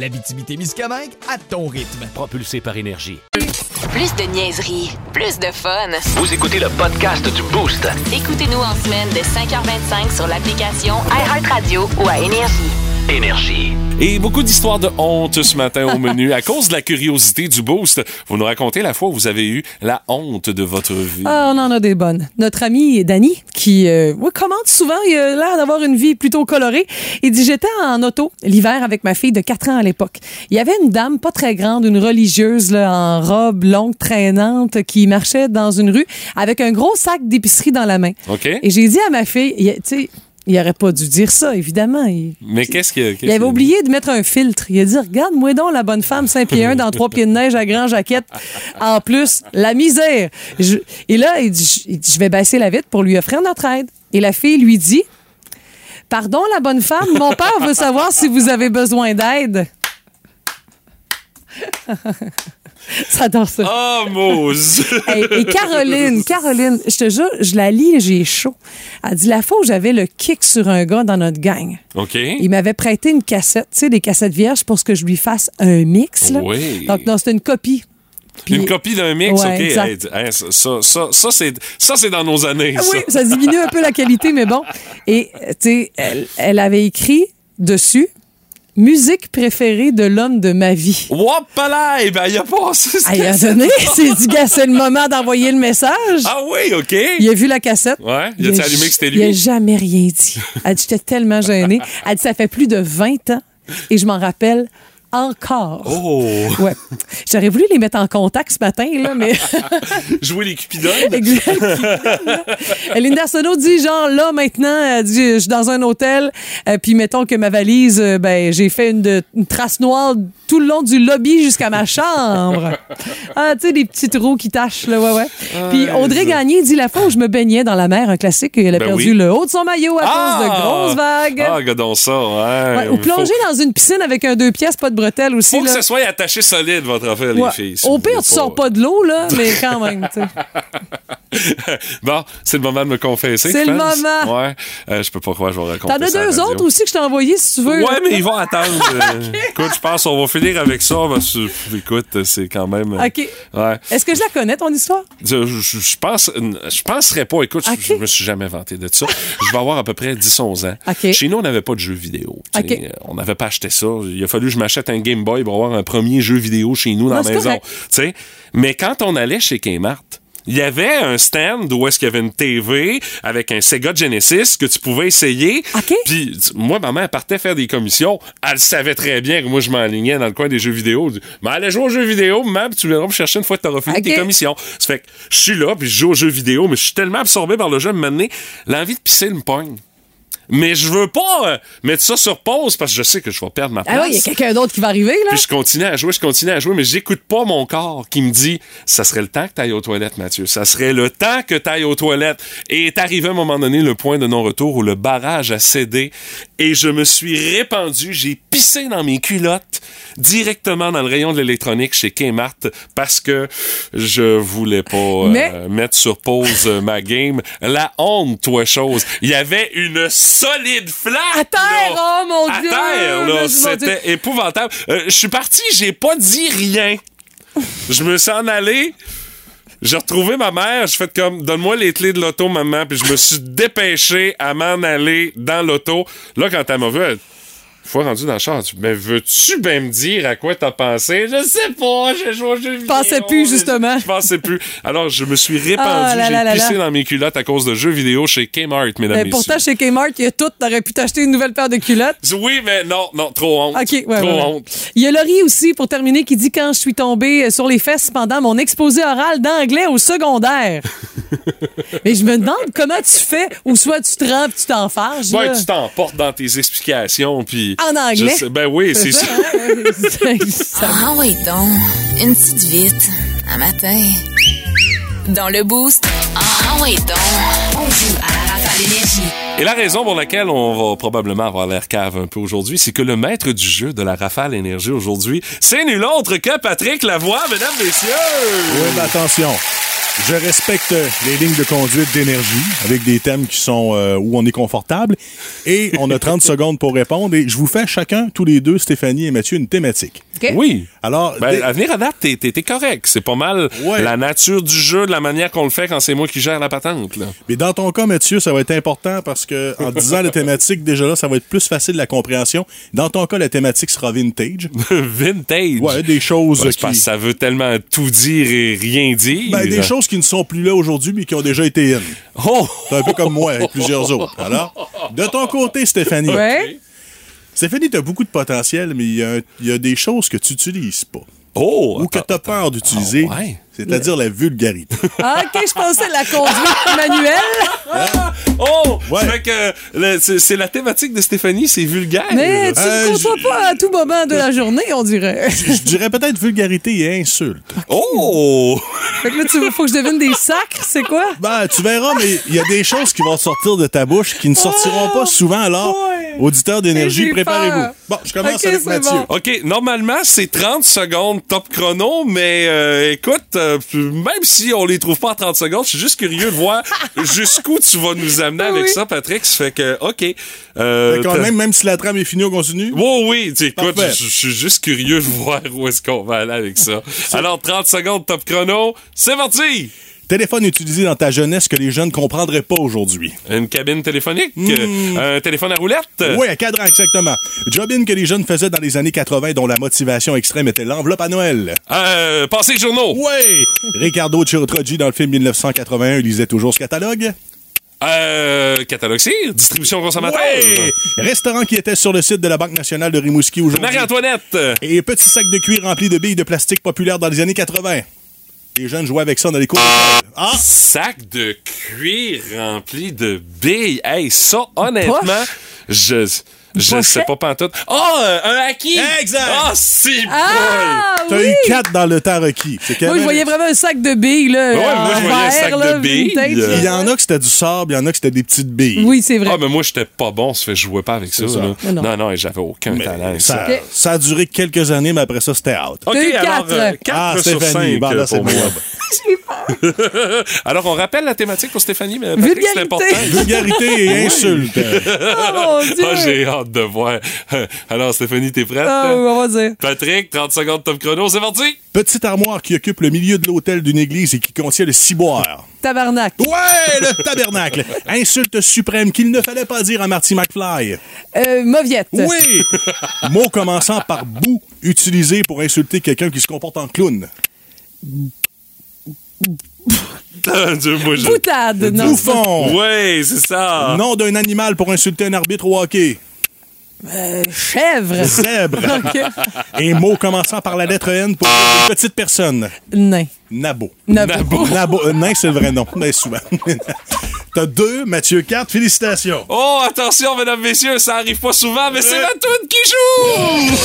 Speaker 9: L'Abitibi-Témiscamingue à ton rythme.
Speaker 4: Propulsé par énergie.
Speaker 3: Plus de niaiserie, plus de fun.
Speaker 4: Vous écoutez le podcast du Boost.
Speaker 3: Écoutez-nous en semaine de 5h25 sur l'application iHeartRadio ou à Énergie.
Speaker 4: Énergie.
Speaker 1: Et beaucoup d'histoires de honte ce matin au menu. À cause de la curiosité du boost, vous nous racontez la fois où vous avez eu la honte de votre vie.
Speaker 2: Ah, on en a des bonnes. Notre ami Danny, qui euh, commente souvent, il a l'air d'avoir une vie plutôt colorée. Il dit J'étais en auto l'hiver avec ma fille de 4 ans à l'époque. Il y avait une dame pas très grande, une religieuse là, en robe longue, traînante, qui marchait dans une rue avec un gros sac d'épicerie dans la main.
Speaker 1: OK?
Speaker 2: Et j'ai dit à ma fille il- Tu sais, il aurait pas dû dire ça, évidemment. Il,
Speaker 1: Mais qu'est-ce que.
Speaker 2: il avait oublié de mettre un filtre. Il a dit Regarde, moi donc, la bonne femme, 5 pieds 1 dans trois pieds de neige à grand jaquette. En plus, la misère. Je- et là, il dit, il dit, Je vais baisser la vitre pour lui offrir notre aide. Et la fille lui dit Pardon, la bonne femme, mon père veut savoir si vous avez besoin d'aide. (laughs) (laughs) J'adore ça.
Speaker 1: Oh, Mose! (laughs)
Speaker 2: Hey, et Caroline, Caroline, je te jure, je la lis, j'ai chaud. Elle dit la fois où j'avais le kick sur un gars dans notre gang.
Speaker 1: OK.
Speaker 2: Il m'avait prêté une cassette, tu sais, des cassettes vierges pour que je lui fasse un mix. Là.
Speaker 1: Oui.
Speaker 2: Donc, non, c'était une copie. Puis-
Speaker 1: Une copie d'un mix,
Speaker 2: Ouais,
Speaker 1: OK.
Speaker 2: exact.
Speaker 1: Hey, hey, ça, ça, c'est, ça, c'est dans nos années,
Speaker 2: Ah
Speaker 1: ça.
Speaker 2: Oui, ça diminue un peu la qualité, mais bon. Et, tu sais, elle, elle avait écrit dessus musique préférée de l'homme de ma vie.
Speaker 1: Whoopala! Eh ben, il a passé ce
Speaker 2: Elle a donné, c'est dit, gars, c'est le moment d'envoyer le message.
Speaker 1: Ah oui, OK.
Speaker 2: Il a vu la cassette.
Speaker 1: Ouais, il a-tu allumé que c'était
Speaker 2: Il a
Speaker 1: lui?
Speaker 2: jamais rien dit. Elle dit, j'étais tellement gênée. Elle dit, ça fait plus de 20 ans et je m'en rappelle encore.
Speaker 1: Oh!
Speaker 2: Ouais. J'aurais voulu les mettre en contact ce matin, là, mais. (laughs)
Speaker 1: Jouer les cupidones?
Speaker 2: Linda Arsenault dit genre là maintenant je suis dans un hôtel euh, puis mettons que ma valise euh, ben j'ai fait une, de- une trace noire tout le long du lobby jusqu'à ma chambre. Ah tu sais des petits trous qui tachent là ouais ouais. Puis Audrey Gagné dit la fois où je me baignais dans la mer un classique elle a
Speaker 1: Ben
Speaker 2: perdu
Speaker 1: oui.
Speaker 2: le haut de son maillot à cause de grosses vagues.
Speaker 1: Ah, regardons ça, ouais.
Speaker 2: Ouais, ou plonger
Speaker 1: Faut,
Speaker 2: dans une piscine avec un deux pièces pas de bretelles aussi
Speaker 1: faut que ce soit attaché solide, votre affaire,
Speaker 2: Ouais.
Speaker 1: les filles. si
Speaker 2: Au pire, tu sors pas de l'eau, là, (laughs) mais quand même, (laughs)
Speaker 1: bon, c'est le moment de me confesser.
Speaker 2: C'est le moment.
Speaker 1: Ouais. Euh, je peux pas croire que je vais raconter
Speaker 2: T'en as deux autres aussi que je t'ai envoyés, si tu veux.
Speaker 1: Ouais,
Speaker 2: là.
Speaker 1: mais ils vont attendre. (laughs) Euh, Écoute, je pense qu'on va finir avec ça. parce que, écoute, c'est quand même. euh,
Speaker 2: OK.
Speaker 1: Ouais.
Speaker 2: Est-ce que je la connais, ton histoire?
Speaker 1: Je, je- je pense, je penserais pas. Écoute, je- je, me suis jamais vanté de ça. Je vais avoir à peu près 10-11 ans. Chez nous, on n'avait pas de jeux vidéo. Euh, On n'avait pas acheté ça. Il a fallu que je m'achète un Game Boy pour avoir un premier jeu vidéo chez nous dans
Speaker 2: Non,
Speaker 1: la maison. Mais quand on allait chez Kmart, il y avait un stand où est-ce qu'il y avait une TV avec un Sega Genesis que tu pouvais essayer. Puis moi, ma mère partait faire des commissions. Elle savait très bien que moi, je m'enlignais dans le coin des jeux vidéo. Mais allez jouer aux jeux vidéo, maman, tu viendras me chercher une fois que t'auras fini tes commissions. Ça fait que je suis là, puis je joue aux jeux vidéo, mais je suis tellement absorbé par le jeu, maintenant, l'envie de pisser me pogne. Mais je veux pas euh, mettre ça sur pause parce que je sais que je vais perdre ma place.
Speaker 2: Ah oui, il y a quelqu'un d'autre qui va arriver, là.
Speaker 1: Puis je continue à jouer, je continue à jouer, mais j'écoute pas mon corps qui me dit ça serait le temps que tu ailles aux toilettes, Mathieu. Ça serait le temps que tu ailles aux toilettes. Et est arrivé à un moment donné le point de non-retour où le barrage a cédé et je me suis répandu, j'ai pissé dans mes culottes directement dans le rayon de l'électronique chez Kmart parce que je voulais pas euh,
Speaker 2: Mais-
Speaker 1: mettre sur pause ma game. La honte, toi, chose. Il y avait une solide flaque.
Speaker 2: À terre,
Speaker 1: là.
Speaker 2: oh mon
Speaker 1: À
Speaker 2: Dieu!
Speaker 1: terre, là. C'était épouvantable. Euh, je suis parti, j'ai pas dit rien. Je me suis en allé. J'ai retrouvé ma mère, j'ai fait comme donne-moi les clés de l'auto, maman, puis je me suis dépêché à m'en aller dans l'auto. Là, quand elle m'a vu, elle fois rendu dans le char, dit, mais veux-tu bien me dire à quoi t'as pensé? Je sais pas, j'ai joué vidéo.
Speaker 2: pensais plus, justement.
Speaker 1: Je pensais plus. Alors, je me suis répandu,
Speaker 2: Ah
Speaker 1: j'ai pissé
Speaker 2: là.
Speaker 1: dans mes culottes à cause de jeux vidéo chez Kmart, mesdames,
Speaker 2: Ben,
Speaker 1: messieurs.
Speaker 2: pourtant, chez Kmart, il y a tout. T'aurais pu t'acheter une nouvelle paire de culottes.
Speaker 1: Oui, mais non, non, trop honte.
Speaker 2: OK, ouais,
Speaker 1: trop
Speaker 2: ouais, ouais.
Speaker 1: honte.
Speaker 2: Il y a Laurie aussi, pour terminer, qui dit quand je suis tombée sur les fesses pendant mon exposé oral d'anglais au secondaire. (laughs) Mais je me demande comment tu fais, ou soit tu te rends puis tu t'en fâches.
Speaker 1: Ouais, tu t'emportes dans tes explications, puis...
Speaker 2: En anglais?
Speaker 1: Sais- ben oui, c'est ça.
Speaker 2: hein? (laughs)
Speaker 3: Ah oui, donc. Une petite vite. Un matin. Dans le boost. Ah ouais, donc. On joue à la rafale énergie.
Speaker 1: Et la raison pour laquelle on va probablement avoir l'air cave un peu aujourd'hui, c'est que le maître du jeu de la Rafale Énergie aujourd'hui, c'est nul autre que Patrick Lavoie, mesdames, messieurs!
Speaker 10: Oui, mais attention. Je respecte les lignes de conduite d'énergie avec des thèmes qui sont euh, où on est confortable. Et on a 30 (laughs) secondes pour répondre. Et je vous fais chacun, tous les deux, Stéphanie et Mathieu, une thématique.
Speaker 1: Oui.
Speaker 10: Alors,
Speaker 1: Ben,
Speaker 10: dé-
Speaker 1: à venir à date, t'es, t'es- t'es correct. C'est pas mal
Speaker 10: Ouais.
Speaker 1: la nature du jeu, de la manière qu'on le fait quand c'est moi qui gère la patente. Là.
Speaker 10: mais dans ton cas, Mathieu, ça va être important parce que en disant la thématique, déjà là, ça va être plus facile la compréhension. Dans ton cas, la thématique sera vintage. (laughs)
Speaker 1: Vintage?
Speaker 10: Ouais, des choses
Speaker 1: Ouais, c'est parce
Speaker 10: qui...
Speaker 1: que ça veut tellement tout dire et rien dire.
Speaker 10: Ben, des choses qui ne sont plus là aujourd'hui, mais qui ont déjà été in.
Speaker 1: Oh!
Speaker 10: C'est un peu comme moi avec plusieurs autres. Alors, de ton côté, Stéphanie.
Speaker 2: Ouais.
Speaker 10: Stéphanie, tu as beaucoup de potentiel, mais il y, a y des choses que tu n'utilises pas.
Speaker 1: Oh!
Speaker 10: ou que tu as peur d'utiliser,
Speaker 1: Ah, ouais.
Speaker 10: c'est-à-dire la vulgarité. (laughs)
Speaker 2: Ah, OK, je pensais la conduite (laughs) manuelle.
Speaker 1: Oh!
Speaker 10: Ouais.
Speaker 1: Que le- c'est, c'est la thématique de Stéphanie, c'est vulgaire.
Speaker 2: Mais tu
Speaker 10: Euh,
Speaker 2: ne côtoies pas à tout moment de la journée, on dirait. (laughs)
Speaker 10: Je dirais peut-être vulgarité et insulte.
Speaker 1: Oh!
Speaker 2: Fait que là, tu faut que je devine des sacres, c'est quoi?
Speaker 10: Ben, tu verras, mais il y a des choses qui vont sortir de ta bouche qui ne sortiront pas souvent. Alors,
Speaker 2: Ouais.
Speaker 10: Auditeurs d'énergie, préparez-vous. Bon, je commence
Speaker 2: Ok,
Speaker 10: avec Mathieu.
Speaker 2: bon.
Speaker 1: OK, normalement, c'est 30 secondes top chrono, mais euh, écoute, euh, même si on les trouve pas en 30 secondes, je suis juste curieux de voir (laughs) jusqu'où tu vas nous amener avec
Speaker 2: Oui.
Speaker 1: ça, Patrick. Ça fait que, OK. Euh,
Speaker 10: quand même, même si la trame est finie, on continue?
Speaker 1: Oh oui, tu- écoute, je suis juste curieux de voir où est-ce qu'on va aller avec ça. Alors, 30 secondes top chrono, c'est parti!
Speaker 10: Téléphone utilisé dans ta jeunesse que les jeunes comprendraient pas aujourd'hui.
Speaker 1: Une cabine téléphonique,
Speaker 10: Hmm.
Speaker 1: euh, un téléphone à roulette?
Speaker 10: Oui, un cadran, exactement. Jobin que les jeunes faisaient dans les années 80 dont la motivation extrême était l'enveloppe à Noël.
Speaker 1: Euh, passer les journaux.
Speaker 10: Oui! Ricardo Chirotrogi dans le film 1981 lisait toujours ce catalogue.
Speaker 1: Euh, catalogue cire, distribution consommateur.
Speaker 10: Restaurant qui était sur le site de la Banque nationale de Rimouski aujourd'hui.
Speaker 1: Marie-Antoinette.
Speaker 10: Et petit sac de cuir rempli de billes de plastique populaire dans les années 80. Les jeunes jouaient avec ça dans les cours. Ah!
Speaker 1: Sac de cuir rempli de billes. Hey, ça, honnêtement, je, je
Speaker 2: Pochet?
Speaker 1: sais pas pantoute. Oh, euh, un acquis!
Speaker 10: Exact.
Speaker 1: Ah, si
Speaker 2: Ah,
Speaker 10: T'as
Speaker 2: oui!
Speaker 10: eu quatre dans le temps requis.
Speaker 2: Moi, je voyais vraiment un sac de billes, là.
Speaker 1: Ouais, moi, je voyais un sac de billes.
Speaker 10: Il y en a que c'était du sable, il y en a que c'était des petites billes.
Speaker 2: Oui, c'est vrai.
Speaker 1: Ah, mais moi, j'étais pas bon, ça fait que je jouais pas avec ça.
Speaker 10: ça.
Speaker 1: là.
Speaker 2: Mais non.
Speaker 1: Non, non, et j'avais aucun
Speaker 10: Mais
Speaker 1: talent.
Speaker 10: ça,
Speaker 1: ça.
Speaker 10: A duré quelques années, mais après ça, c'était out.
Speaker 1: OK,
Speaker 2: T'as eu
Speaker 1: alors,
Speaker 2: quatre.
Speaker 1: euh, quatre
Speaker 10: Ah,
Speaker 1: sur
Speaker 10: Stéphanie,
Speaker 1: 5
Speaker 10: bon, là,
Speaker 1: pour moi.
Speaker 10: moi. (laughs) (laughs) (laughs)
Speaker 1: alors, on rappelle la thématique pour Stéphanie, mais Patrick, c'est
Speaker 2: Vulgarité.
Speaker 1: important.
Speaker 10: Vulgarité et insulte. (laughs)
Speaker 2: Oh mon Dieu!
Speaker 1: Ah, j'ai hâte de voir. Alors, Stéphanie, t'es prête?
Speaker 2: Ah, oui, on va dire.
Speaker 1: Patrick, 30 secondes top chrono, c'est parti!
Speaker 10: Petite armoire qui occupe le milieu de l'hôtel d'une église et qui contient le ciboire.
Speaker 2: Tabarnak.
Speaker 10: Ouais, le tabernacle. (laughs) Insulte suprême qu'il ne fallait pas dire à Marty McFly.
Speaker 2: Euh, mauviette.
Speaker 10: Oui! Mot commençant par bout, utilisé pour insulter quelqu'un qui se comporte en clown. (laughs)
Speaker 1: Ah, Dieu, moi, je-
Speaker 2: Boutade. Non.
Speaker 10: Bouffon!
Speaker 1: Ouais, c'est ça.
Speaker 10: Nom d'un animal pour insulter un arbitre au hockey.
Speaker 2: Euh, chèvre.
Speaker 10: Zèbre. Un (laughs) mot commençant par la lettre N pour une petite personne.
Speaker 2: Nain.
Speaker 10: Nabo.
Speaker 2: Nabo.
Speaker 10: Nabo. euh, nain, c'est le vrai nom. Mais souvent. (laughs) T'as deux, Mathieu 4. Félicitations.
Speaker 1: Oh, attention, mesdames, messieurs, ça arrive pas souvent, mais c'est la toune qui joue!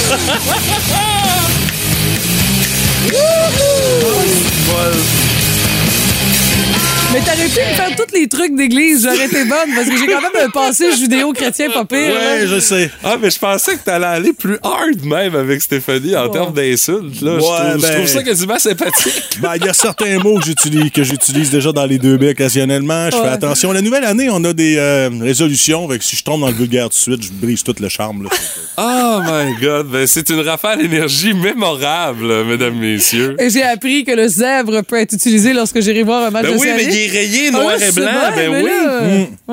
Speaker 2: Mais t'aurais pu me faire tous les trucs d'église. J'aurais été bonne parce que j'ai quand même un passé judéo-chrétien pas pire.
Speaker 10: Ouais, je sais.
Speaker 1: Ah, mais je pensais que t'allais aller plus hard même avec Stéphanie en termes d'insultes. Là. je,
Speaker 10: Ouais,
Speaker 1: trouve, je
Speaker 10: ben-
Speaker 1: trouve ça quasiment sympathique.
Speaker 10: Ben, il y a certains mots que j'utilise, que j'utilise déjà dans les deux baies occasionnellement. Je fais
Speaker 2: Ouais.
Speaker 10: attention. La nouvelle année, on a des euh, résolutions. Fait que si je tombe dans le vulgaire tout de suite, je brise tout le charme. là.
Speaker 1: Oh my God, ben, c'est une rafale énergie mémorable, mesdames, messieurs.
Speaker 2: Et j'ai appris que le zèbre peut être utilisé lorsque j'irai voir un match
Speaker 1: Ben
Speaker 2: de
Speaker 1: oui,
Speaker 2: série.
Speaker 1: Rayé
Speaker 2: Ah,
Speaker 1: noir et blanc, ben oui.
Speaker 2: là,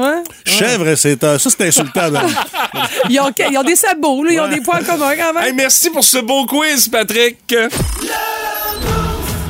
Speaker 2: ouais.
Speaker 10: Chèvre, c'est euh, ça, c'est insultant. ben. (laughs)
Speaker 2: Ils ont, ils ont des sabots, là, ils ont des points communs quand même.
Speaker 1: Hey, merci pour ce beau quiz, Patrick.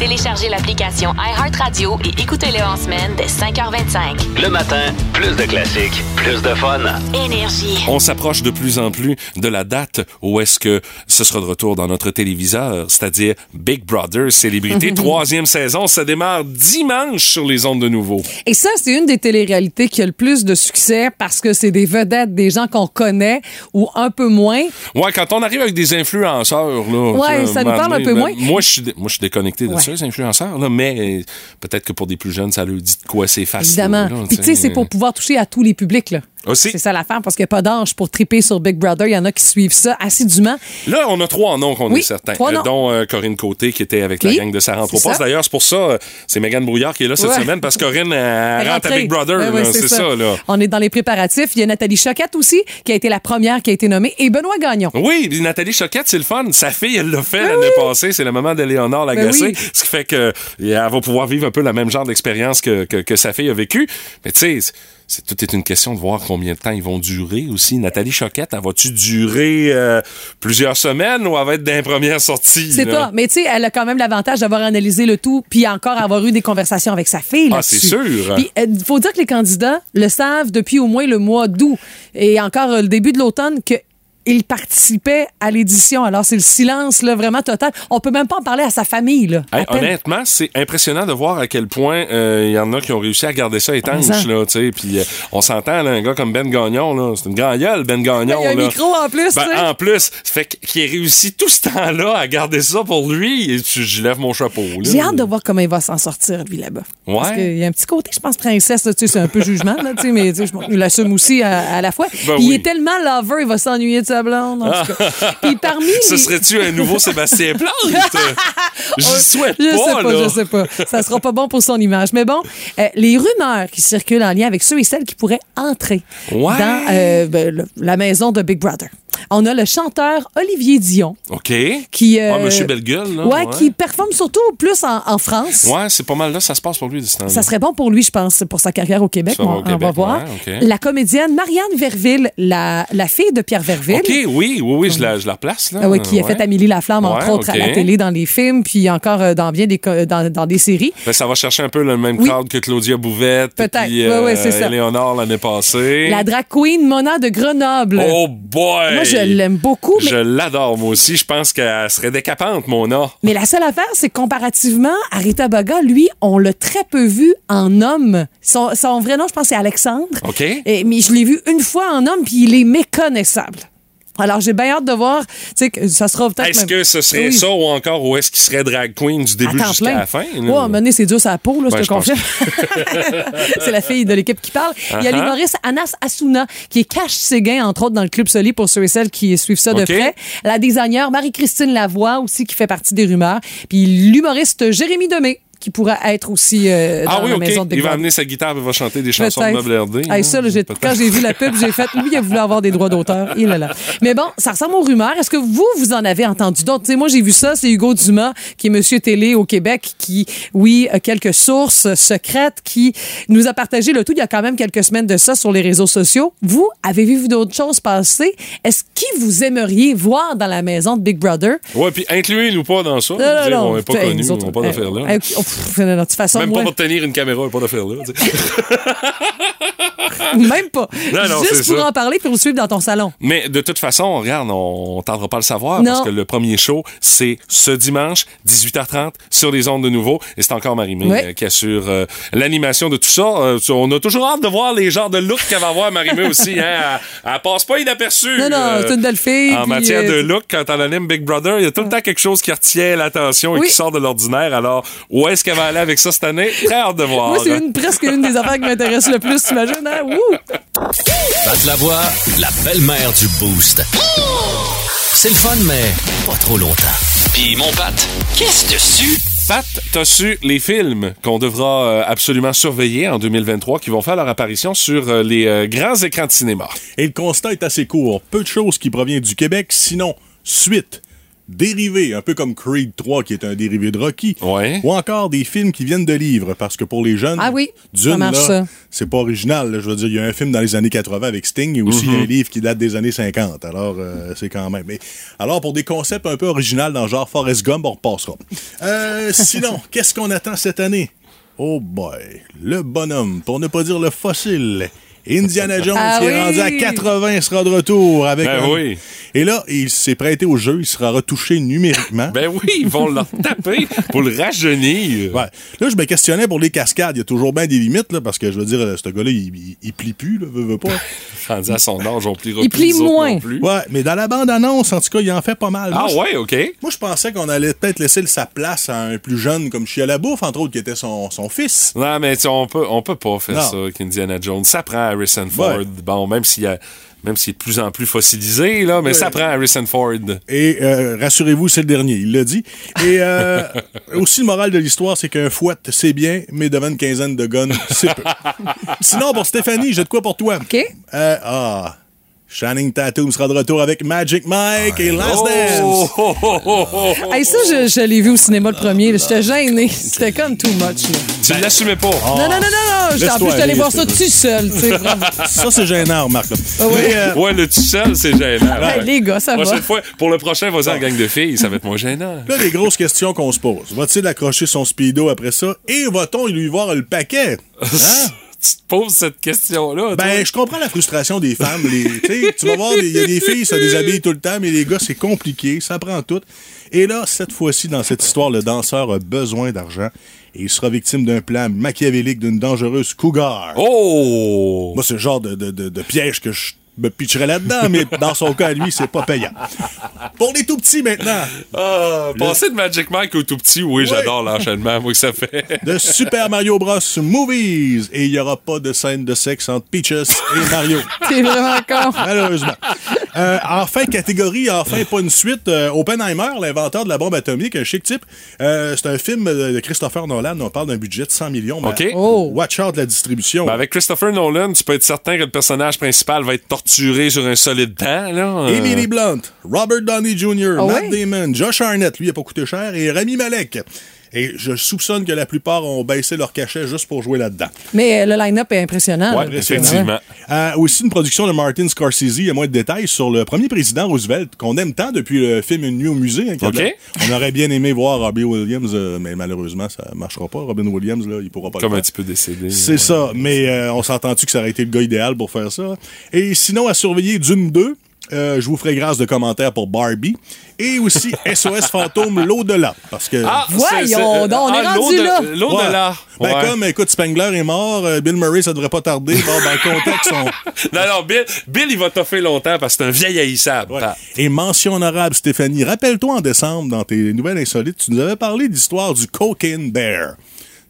Speaker 3: Téléchargez l'application iHeartRadio et écoutez-le en semaine dès 5h25.
Speaker 4: Le matin, plus de classiques, plus de fun.
Speaker 3: Énergie.
Speaker 1: On s'approche de plus en plus de la date où est-ce que ce sera de retour dans notre téléviseur, c'est-à-dire Big Brother Célébrité, (laughs) troisième saison. Ça démarre dimanche sur les ondes de nouveau.
Speaker 2: Et ça, c'est une des téléréalités qui a le plus de succès parce que c'est des vedettes, des gens qu'on connaît ou un peu moins.
Speaker 1: Ouais, quand on arrive avec des influenceurs, là.
Speaker 2: Ouais, ça nous parle un peu moins.
Speaker 1: Moi, je suis, dé- moi, je suis déconnecté de
Speaker 2: Ouais.
Speaker 1: ça, influenceurs, là, mais euh, peut-être que pour des plus jeunes, ça leur dit de quoi c'est facile.
Speaker 2: Évidemment. Puis tu sais, c'est pour pouvoir toucher à tous les publics. Là.
Speaker 1: Aussi.
Speaker 2: C'est ça l'affaire parce qu'il n'y a pas d'âge pour triper sur Big Brother. Il y en a qui suivent ça assidûment.
Speaker 1: Là, on a trois noms qu'on
Speaker 2: Oui,
Speaker 1: est certains.
Speaker 2: trois
Speaker 1: Euh,
Speaker 2: noms.
Speaker 1: dont euh, Corinne Côté qui était avec la gang de sa rentre au
Speaker 2: c'est
Speaker 1: poste.
Speaker 2: ça.
Speaker 1: D'ailleurs, c'est pour ça, euh, c'est Megan Brouillard qui est là cette
Speaker 2: Ouais.
Speaker 1: semaine parce que Corinne euh, (laughs) rentre à. Big Brother.
Speaker 2: Ouais,
Speaker 1: c'est ça. là.
Speaker 2: On est dans les préparatifs. Il y a Nathalie Choquette aussi, qui a été la première qui a été nommée, et Benoît Gagnon.
Speaker 1: Oui, Nathalie Choquette, c'est le fun. Sa fille, elle l'a fait l'année passée. C'est la maman d'Éléonore Lagacé.
Speaker 2: Ben oui.
Speaker 1: Ce qui fait que elle va pouvoir vivre un peu le même genre d'expérience que, que, que sa fille a vécu. Mais tu sais, c'est- tout est une question de voir combien de temps ils vont durer aussi. Nathalie Choquette, elle va-tu durer euh, plusieurs semaines ou elle va être dans les premières sorties?
Speaker 2: C'est pas. Mais tu sais, elle a quand même l'avantage d'avoir analysé le tout, puis encore avoir eu des conversations avec sa fille.
Speaker 1: Ah, c'est sûr.
Speaker 2: Puis il faut dire que les candidats le savent depuis au moins le mois d'août et encore euh, le début de l'automne que il participait à l'édition. Alors, c'est le silence, là, vraiment total. On peut même pas en parler à sa famille, là.
Speaker 1: Hey, honnêtement, c'est impressionnant de voir à quel point euh, il y en a qui ont réussi à garder ça étanche. Là, tu sais. Puis euh, on s'entend, un gars comme Ben Gagnon, là, c'est une grande gueule, Ben Gagnon.
Speaker 2: Il y a un
Speaker 1: là.
Speaker 2: micro en plus,
Speaker 1: Ben, en plus, fait qu'il a réussi tout ce temps-là à garder ça pour lui. Et je, lève mon chapeau.
Speaker 2: J'ai hâte de voir comment il va s'en sortir, lui, là-bas.
Speaker 1: Ouais.
Speaker 2: Parce qu'il y a un petit côté, je pense, princesse, là, tu sais, c'est un peu jugement, là, tu sais, mais je- l'assume aussi à, à la fois.
Speaker 1: Ben
Speaker 2: il
Speaker 1: oui.
Speaker 2: est tellement lover, il va s'ennuyer de sa blonde, en tout cas. (laughs) Puis parmi
Speaker 1: Ce serait-tu un nouveau Sébastien Plante? (laughs) J'y souhaite
Speaker 2: je
Speaker 1: pas,
Speaker 2: sais pas,
Speaker 1: là.
Speaker 2: je sais pas. Ça sera pas bon pour son image. Mais bon, euh, les rumeurs qui circulent en lien avec ceux et celles qui pourraient entrer
Speaker 1: Ouais.
Speaker 2: dans euh, ben, le- la maison de Big Brother. On a le chanteur Olivier Dion
Speaker 1: OK.
Speaker 2: qui, euh,
Speaker 1: Ah, Monsieur Bellegueule, là.
Speaker 2: ouais, qui performe surtout plus en, en France.
Speaker 1: Ouais, c'est pas mal là, ça se passe pour lui
Speaker 2: Ça serait bon pour lui, je pense, pour sa carrière au Québec. On,
Speaker 1: au
Speaker 2: on va voir.
Speaker 1: ouais.
Speaker 2: La comédienne Marianne Verville, la, la fille de Pierre Verville.
Speaker 1: OK, oui, oui, oui, je la, je la replace, là.
Speaker 2: Ah oui, qui a fait Amélie Laflamme, entre autres, à la télé, dans les films, puis encore euh, dans bien des, dans, dans des séries.
Speaker 1: Ben, ça va chercher un peu le même
Speaker 2: Oui.
Speaker 1: crowd que Claudia Bouvette.
Speaker 2: Peut-être.
Speaker 1: puis,
Speaker 2: Ouais, ouais, c'est ça.
Speaker 1: Éléonore l'année passée.
Speaker 2: La drag queen Mona de Grenoble.
Speaker 1: Oh boy!
Speaker 2: Moi, je l'aime beaucoup, mais,
Speaker 1: Je l'adore, moi aussi. Je pense qu'elle serait décapante, Mona.
Speaker 2: mais la seule affaire, c'est que comparativement à Rita Baga, lui, on l'a très peu vu en homme. Son, son vrai nom, je pense, c'est Alexandre.
Speaker 1: OK.
Speaker 2: Et- mais je l'ai vu une fois en homme, puis il est méconnaissable. Alors, j'ai bien hâte de voir, tu sais, que ça sera peut-être
Speaker 1: Est-ce
Speaker 2: même-
Speaker 1: que ce serait
Speaker 2: Oui.
Speaker 1: ça ou encore où est-ce qu'il serait drag queen du début jusqu'à la fin?
Speaker 2: Ouais, à donné, c'est dur sa peau, là,
Speaker 1: Ben,
Speaker 2: je te (laughs) c'est la fille de l'équipe qui parle. Il y a
Speaker 1: Uh-huh.
Speaker 2: l'humoriste Anas Asuna, qui est cache Séguin, entre autres, dans le Club Soli, pour ceux et celles qui suivent ça de près. La designer Marie-Christine Lavoie, aussi, qui fait partie des rumeurs. Puis l'humoriste Jérémy Demé, qui pourra être aussi euh, dans
Speaker 1: Ah oui,
Speaker 2: la maison de Big
Speaker 1: Il va amener sa guitare et va chanter des chansons de. Meuble RD.
Speaker 2: Hey,
Speaker 1: hein,
Speaker 2: ça, là,
Speaker 1: peut-être.
Speaker 2: quand j'ai vu la pub, j'ai fait, lui, il voulu avoir des droits d'auteur. Il est là. Mais bon, ça ressemble aux rumeurs. Est-ce que vous, vous en avez entendu d'autres? Moi, j'ai vu ça. C'est Hugo Dumas, qui est Monsieur Télé au Québec, qui, oui, a quelques sources secrètes, qui nous a partagé le tout il y a quand même quelques semaines de ça sur les réseaux sociaux. Vous, avez-vous vu d'autres choses passer? Est-ce qui vous aimeriez voir dans la maison de Big Brother?
Speaker 1: Ouais, puis incluez-nous pas dans ça.
Speaker 2: Non, non, non.
Speaker 1: On n'est pas connus, on n'a pas d'affaires là.
Speaker 2: Pff, non, non, de toute façon,
Speaker 1: Même
Speaker 2: moi-
Speaker 1: pas pour tenir une caméra, pas d'affaires là. (laughs) (laughs)
Speaker 2: Même pas.
Speaker 1: Non, non,
Speaker 2: Juste pour
Speaker 1: ça.
Speaker 2: en parler puis le suivre dans ton salon.
Speaker 1: Mais de toute façon, regarde, on, tardera pas à le savoir
Speaker 2: Non.
Speaker 1: parce que le premier show, c'est ce dimanche, 18h30, sur les ondes de nouveau. Et c'est encore Marie-Mé euh, qui assure euh, l'animation de tout ça. Euh, on a toujours hâte de voir les genres de looks qu'elle va avoir, Marie-Mé aussi. Hein? Elle, elle passe pas inaperçue.
Speaker 2: Non, non, c'est une belle fille.
Speaker 1: En matière de look, quand elle anime Big Brother, il y a tout le temps quelque chose qui retient l'attention et
Speaker 2: Oui.
Speaker 1: qui sort de l'ordinaire. Alors, où est-ce qu'elle va aller avec ça cette année? Très hâte de voir.
Speaker 2: Moi, c'est une, presque une des affaires qui m'intéresse le plus, t'imagines, hein?
Speaker 4: Pat la voix, la belle-mère du Boost. C'est le fun, mais pas trop longtemps. Puis mon Pat, qu'est-ce dessus?
Speaker 1: Pat, t'as su les films qu'on devra euh, absolument surveiller en 2023 qui vont faire leur apparition sur euh, les euh, grands écrans de cinéma.
Speaker 10: Et le constat est assez court. Peu de choses qui proviennent du Québec, sinon suite, dérivé, un peu comme Creed 3 qui est un dérivé de Rocky,
Speaker 1: Ouais.
Speaker 10: ou encore des films qui viennent de livres, parce que pour les jeunes,
Speaker 2: Ah oui,
Speaker 10: d'une, c'est pas original. là. Je veux dire, il y a un film dans les années 80 avec Sting et aussi
Speaker 1: Mm-hmm.
Speaker 10: un livre qui date des années 50. Alors, euh, c'est quand même. Mais, alors, pour des concepts un peu originaux dans le genre Forrest Gump, on repassera. Euh, (laughs) sinon, qu'est-ce qu'on attend cette année? Oh boy, le bonhomme, pour ne pas dire le fossile, Indiana Jones
Speaker 2: Ah
Speaker 10: qui est rendu à 80 sera de retour avec
Speaker 1: Ben
Speaker 10: un-
Speaker 1: oui.
Speaker 10: Et là, il s'est prêté au jeu, il sera retouché numériquement.
Speaker 1: Ben oui, ils vont leur taper pour le rajeunir.
Speaker 10: Ouais. Là, je me questionnais pour les cascades. Il y a toujours bien des limites, là, parce que je veux dire, euh, ce gars-là, il, il, il plie plus, là, veut, veut pas. (laughs)
Speaker 1: Rendu à son âge, on pliera
Speaker 2: Il
Speaker 1: plus
Speaker 2: plie
Speaker 1: nous autres
Speaker 2: moins.
Speaker 1: non plus.
Speaker 10: Ouais, mais dans la bande-annonce, en tout cas, il en fait pas mal.
Speaker 1: Ah
Speaker 10: Moi,
Speaker 1: ouais, OK.
Speaker 10: Moi, je pensais qu'on allait peut-être laisser sa place à un plus jeune comme Chia la bouffe, entre autres, qui était son, son fils.
Speaker 1: Non, mais tu sais, on peut, on peut pas faire
Speaker 10: Non.
Speaker 1: ça avec Indiana Jones. Ça prend Harrison Ford.
Speaker 10: Ouais.
Speaker 1: Bon, même s'il y a, même s'il est de plus en plus fossilisé, là, mais ça prend Harrison Ford.
Speaker 10: Et euh, rassurez-vous, c'est le dernier, il l'a dit. Et euh, (laughs) aussi, le moral de l'histoire, c'est qu'un fouet, c'est bien, mais devant une quinzaine de guns, c'est peu. (laughs) Sinon, pour Stéphanie, j'ai de quoi pour toi.
Speaker 2: OK.
Speaker 10: Euh, ah, Shining Tattoo sera de retour avec Magic Mike et Last
Speaker 1: Oh,
Speaker 10: Dance.
Speaker 1: oh, oh, oh, oh.
Speaker 2: Hey, ça, je, je l'ai vu au cinéma le premier. J'étais gênée. C'était comme too much. là.
Speaker 1: Tu l'assumais pas.
Speaker 10: Oh.
Speaker 2: Non, non, non, non, non. En plus, j'étais allé voir ça tout seul. tu sais, vraiment. (laughs)
Speaker 10: Ça, c'est gênant, remarque.
Speaker 2: Ah ouais.
Speaker 10: Mais, euh,
Speaker 1: Ouais, le tout seul, c'est gênant. (laughs)
Speaker 2: Hey, les gars, ça va.
Speaker 1: Prochaine fois, pour le prochain, vas-y en gang de filles, ça va être moins gênant.
Speaker 10: Là, les grosses questions qu'on se pose. Va-t-il accrocher son speedo après ça? Et va-t-on lui voir le paquet? (laughs) Hein?
Speaker 1: Tu te poses cette question-là.
Speaker 10: Ben, je comprends la frustration des femmes. Les, tu vas voir, il y a des filles, ça déshabille tout le temps, mais les gars, c'est compliqué, ça prend tout. Et là, cette fois-ci, dans cette histoire, le danseur a besoin d'argent et il sera victime d'un plan machiavélique d'une dangereuse cougar.
Speaker 1: Oh!
Speaker 10: Moi, c'est le genre de, de, de, de piège que je me pitcherais là-dedans, mais dans son cas, à lui, c'est pas payant. Pour les tout petits maintenant,
Speaker 1: Ah, passer de Magic Mike au tout petit, oui, j'adore l'enchaînement, moi, que ça fait.
Speaker 10: de Super Mario Bros. Movies. Et il n'y aura pas de scène de sexe entre Peaches et Mario.
Speaker 2: T'es vraiment con.
Speaker 10: Malheureusement. Euh, enfin, catégorie, enfin, pas une suite. Euh, Oppenheimer, l'inventeur de la bombe atomique, un chic type. Euh, c'est un film de Christopher Nolan. On parle d'un budget de 100 millions.
Speaker 1: OK.
Speaker 2: Oh.
Speaker 10: Watch out la distribution.
Speaker 1: Ben, avec Christopher Nolan, tu peux être certain que le personnage principal va être torturé sur un solide dent, là. Euh,
Speaker 10: Emily Blunt, Robert Downey Jr.,
Speaker 2: Ah
Speaker 10: Matt
Speaker 2: ouais?
Speaker 10: Damon, Josh Arnett, lui, il a pas coûté cher, et Rami Malek. Et je soupçonne que la plupart ont baissé leur cachet juste pour jouer là-dedans.
Speaker 2: Mais euh, le line-up est impressionnant.
Speaker 1: Ouais, effectivement.
Speaker 10: Euh, aussi une production de Martin Scorsese, il y a moins de détails sur le premier président Roosevelt, qu'on aime tant depuis le film Une nuit au musée. hein, On aurait bien aimé voir Robbie Williams, euh, mais malheureusement, ça marchera pas. Robin Williams, là, il pourra pas
Speaker 1: Comme
Speaker 10: le
Speaker 1: un petit peu décédé.
Speaker 10: C'est
Speaker 1: ouais.
Speaker 10: ça, mais euh, on s'entend-tu que ça aurait été le gars idéal pour faire ça? Et sinon, à surveiller Dune 2, euh, je vous ferai grâce de commentaires pour Barbie. Et aussi (laughs) SOS Fantôme, l'au-delà. Parce que.
Speaker 1: Ah,
Speaker 2: Voyons donc, on est
Speaker 1: ah,
Speaker 2: rendu là.
Speaker 1: L'au-delà.
Speaker 10: Ben,
Speaker 1: Ouais.
Speaker 10: comme, écoute, Spengler est mort, euh, Bill Murray, ça devrait pas tarder. Bon, ben, contexte, on. (laughs)
Speaker 1: Non, non, Bill, Bill, il va toffer longtemps parce que c'est un vieil haïssable.
Speaker 10: Ouais. Et mention honorable, Stéphanie, rappelle-toi en décembre, dans tes nouvelles insolites, tu nous avais parlé de l'histoire du Cocaine Bear.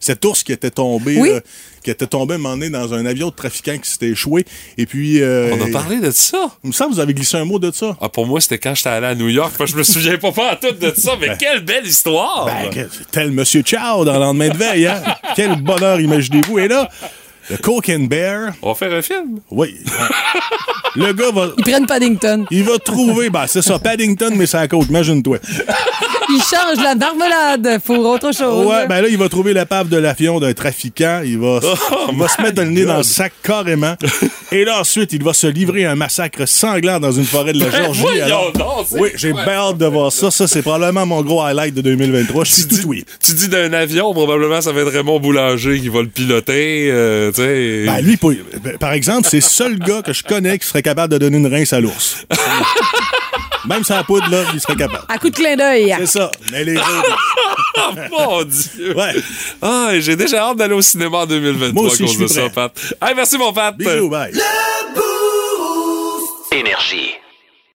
Speaker 10: Cet ours qui était tombé,
Speaker 2: Oui.
Speaker 10: là, qui était tombé un moment donné dans un avion de trafiquant qui s'était échoué. Et puis. euh,
Speaker 1: On a parlé de ça.
Speaker 10: Il me semble que vous avez glissé un mot de ça.
Speaker 1: Ah, pour moi, c'était quand j'étais allé à New York. Je me souviens pas, pas tout de ça, mais quelle belle histoire!
Speaker 10: Ben, tel Monsieur Chow dans le lendemain de veille, hein? Quel bonheur, imaginez-vous. Et là, le Cocaine Bear,
Speaker 1: On va faire un film.
Speaker 10: oui. (laughs) le gars va.
Speaker 2: Ils prennent Paddington.
Speaker 10: Il va trouver, ben c'est ça, Paddington, mais c'est à la côte, imagine-toi. (laughs)
Speaker 2: Ils changent la marmelade pour autre chose.
Speaker 10: Ouais, ben là, il va trouver l'épave de l'avion d'un trafiquant. Il va, il va se mettre le nez dans le sac carrément. Et là, ensuite, il va se livrer à un massacre sanglant dans une forêt de la
Speaker 1: Ben,
Speaker 10: Georgie.
Speaker 1: voyons
Speaker 10: Alors- oui, j'ai bien hâte de voir ça. Ça, c'est probablement mon gros highlight de 2023. Je suis
Speaker 1: Tu
Speaker 10: tout
Speaker 1: dis,
Speaker 10: oui.
Speaker 1: tu dis d'un avion, probablement ça va être Raymond Boulanger qui va le piloter, euh, tu sais.
Speaker 10: Ben, lui, pour- ben, par exemple, c'est le seul gars que je connais qui serait capable de donner une rince à l'ours. (laughs) Même sans poudre, là, il serait capable.
Speaker 2: À coup de clin d'œil.
Speaker 10: C'est ça. Mais les autres. (laughs)
Speaker 1: Mon Dieu!
Speaker 10: Ouais.
Speaker 1: Ah, j'ai déjà hâte d'aller au cinéma en 2023
Speaker 10: Moi aussi,
Speaker 1: à cause
Speaker 10: je suis
Speaker 1: de ça. Pat. Hey, merci, mon Pat!
Speaker 10: Bisous, bye.
Speaker 4: Énergie.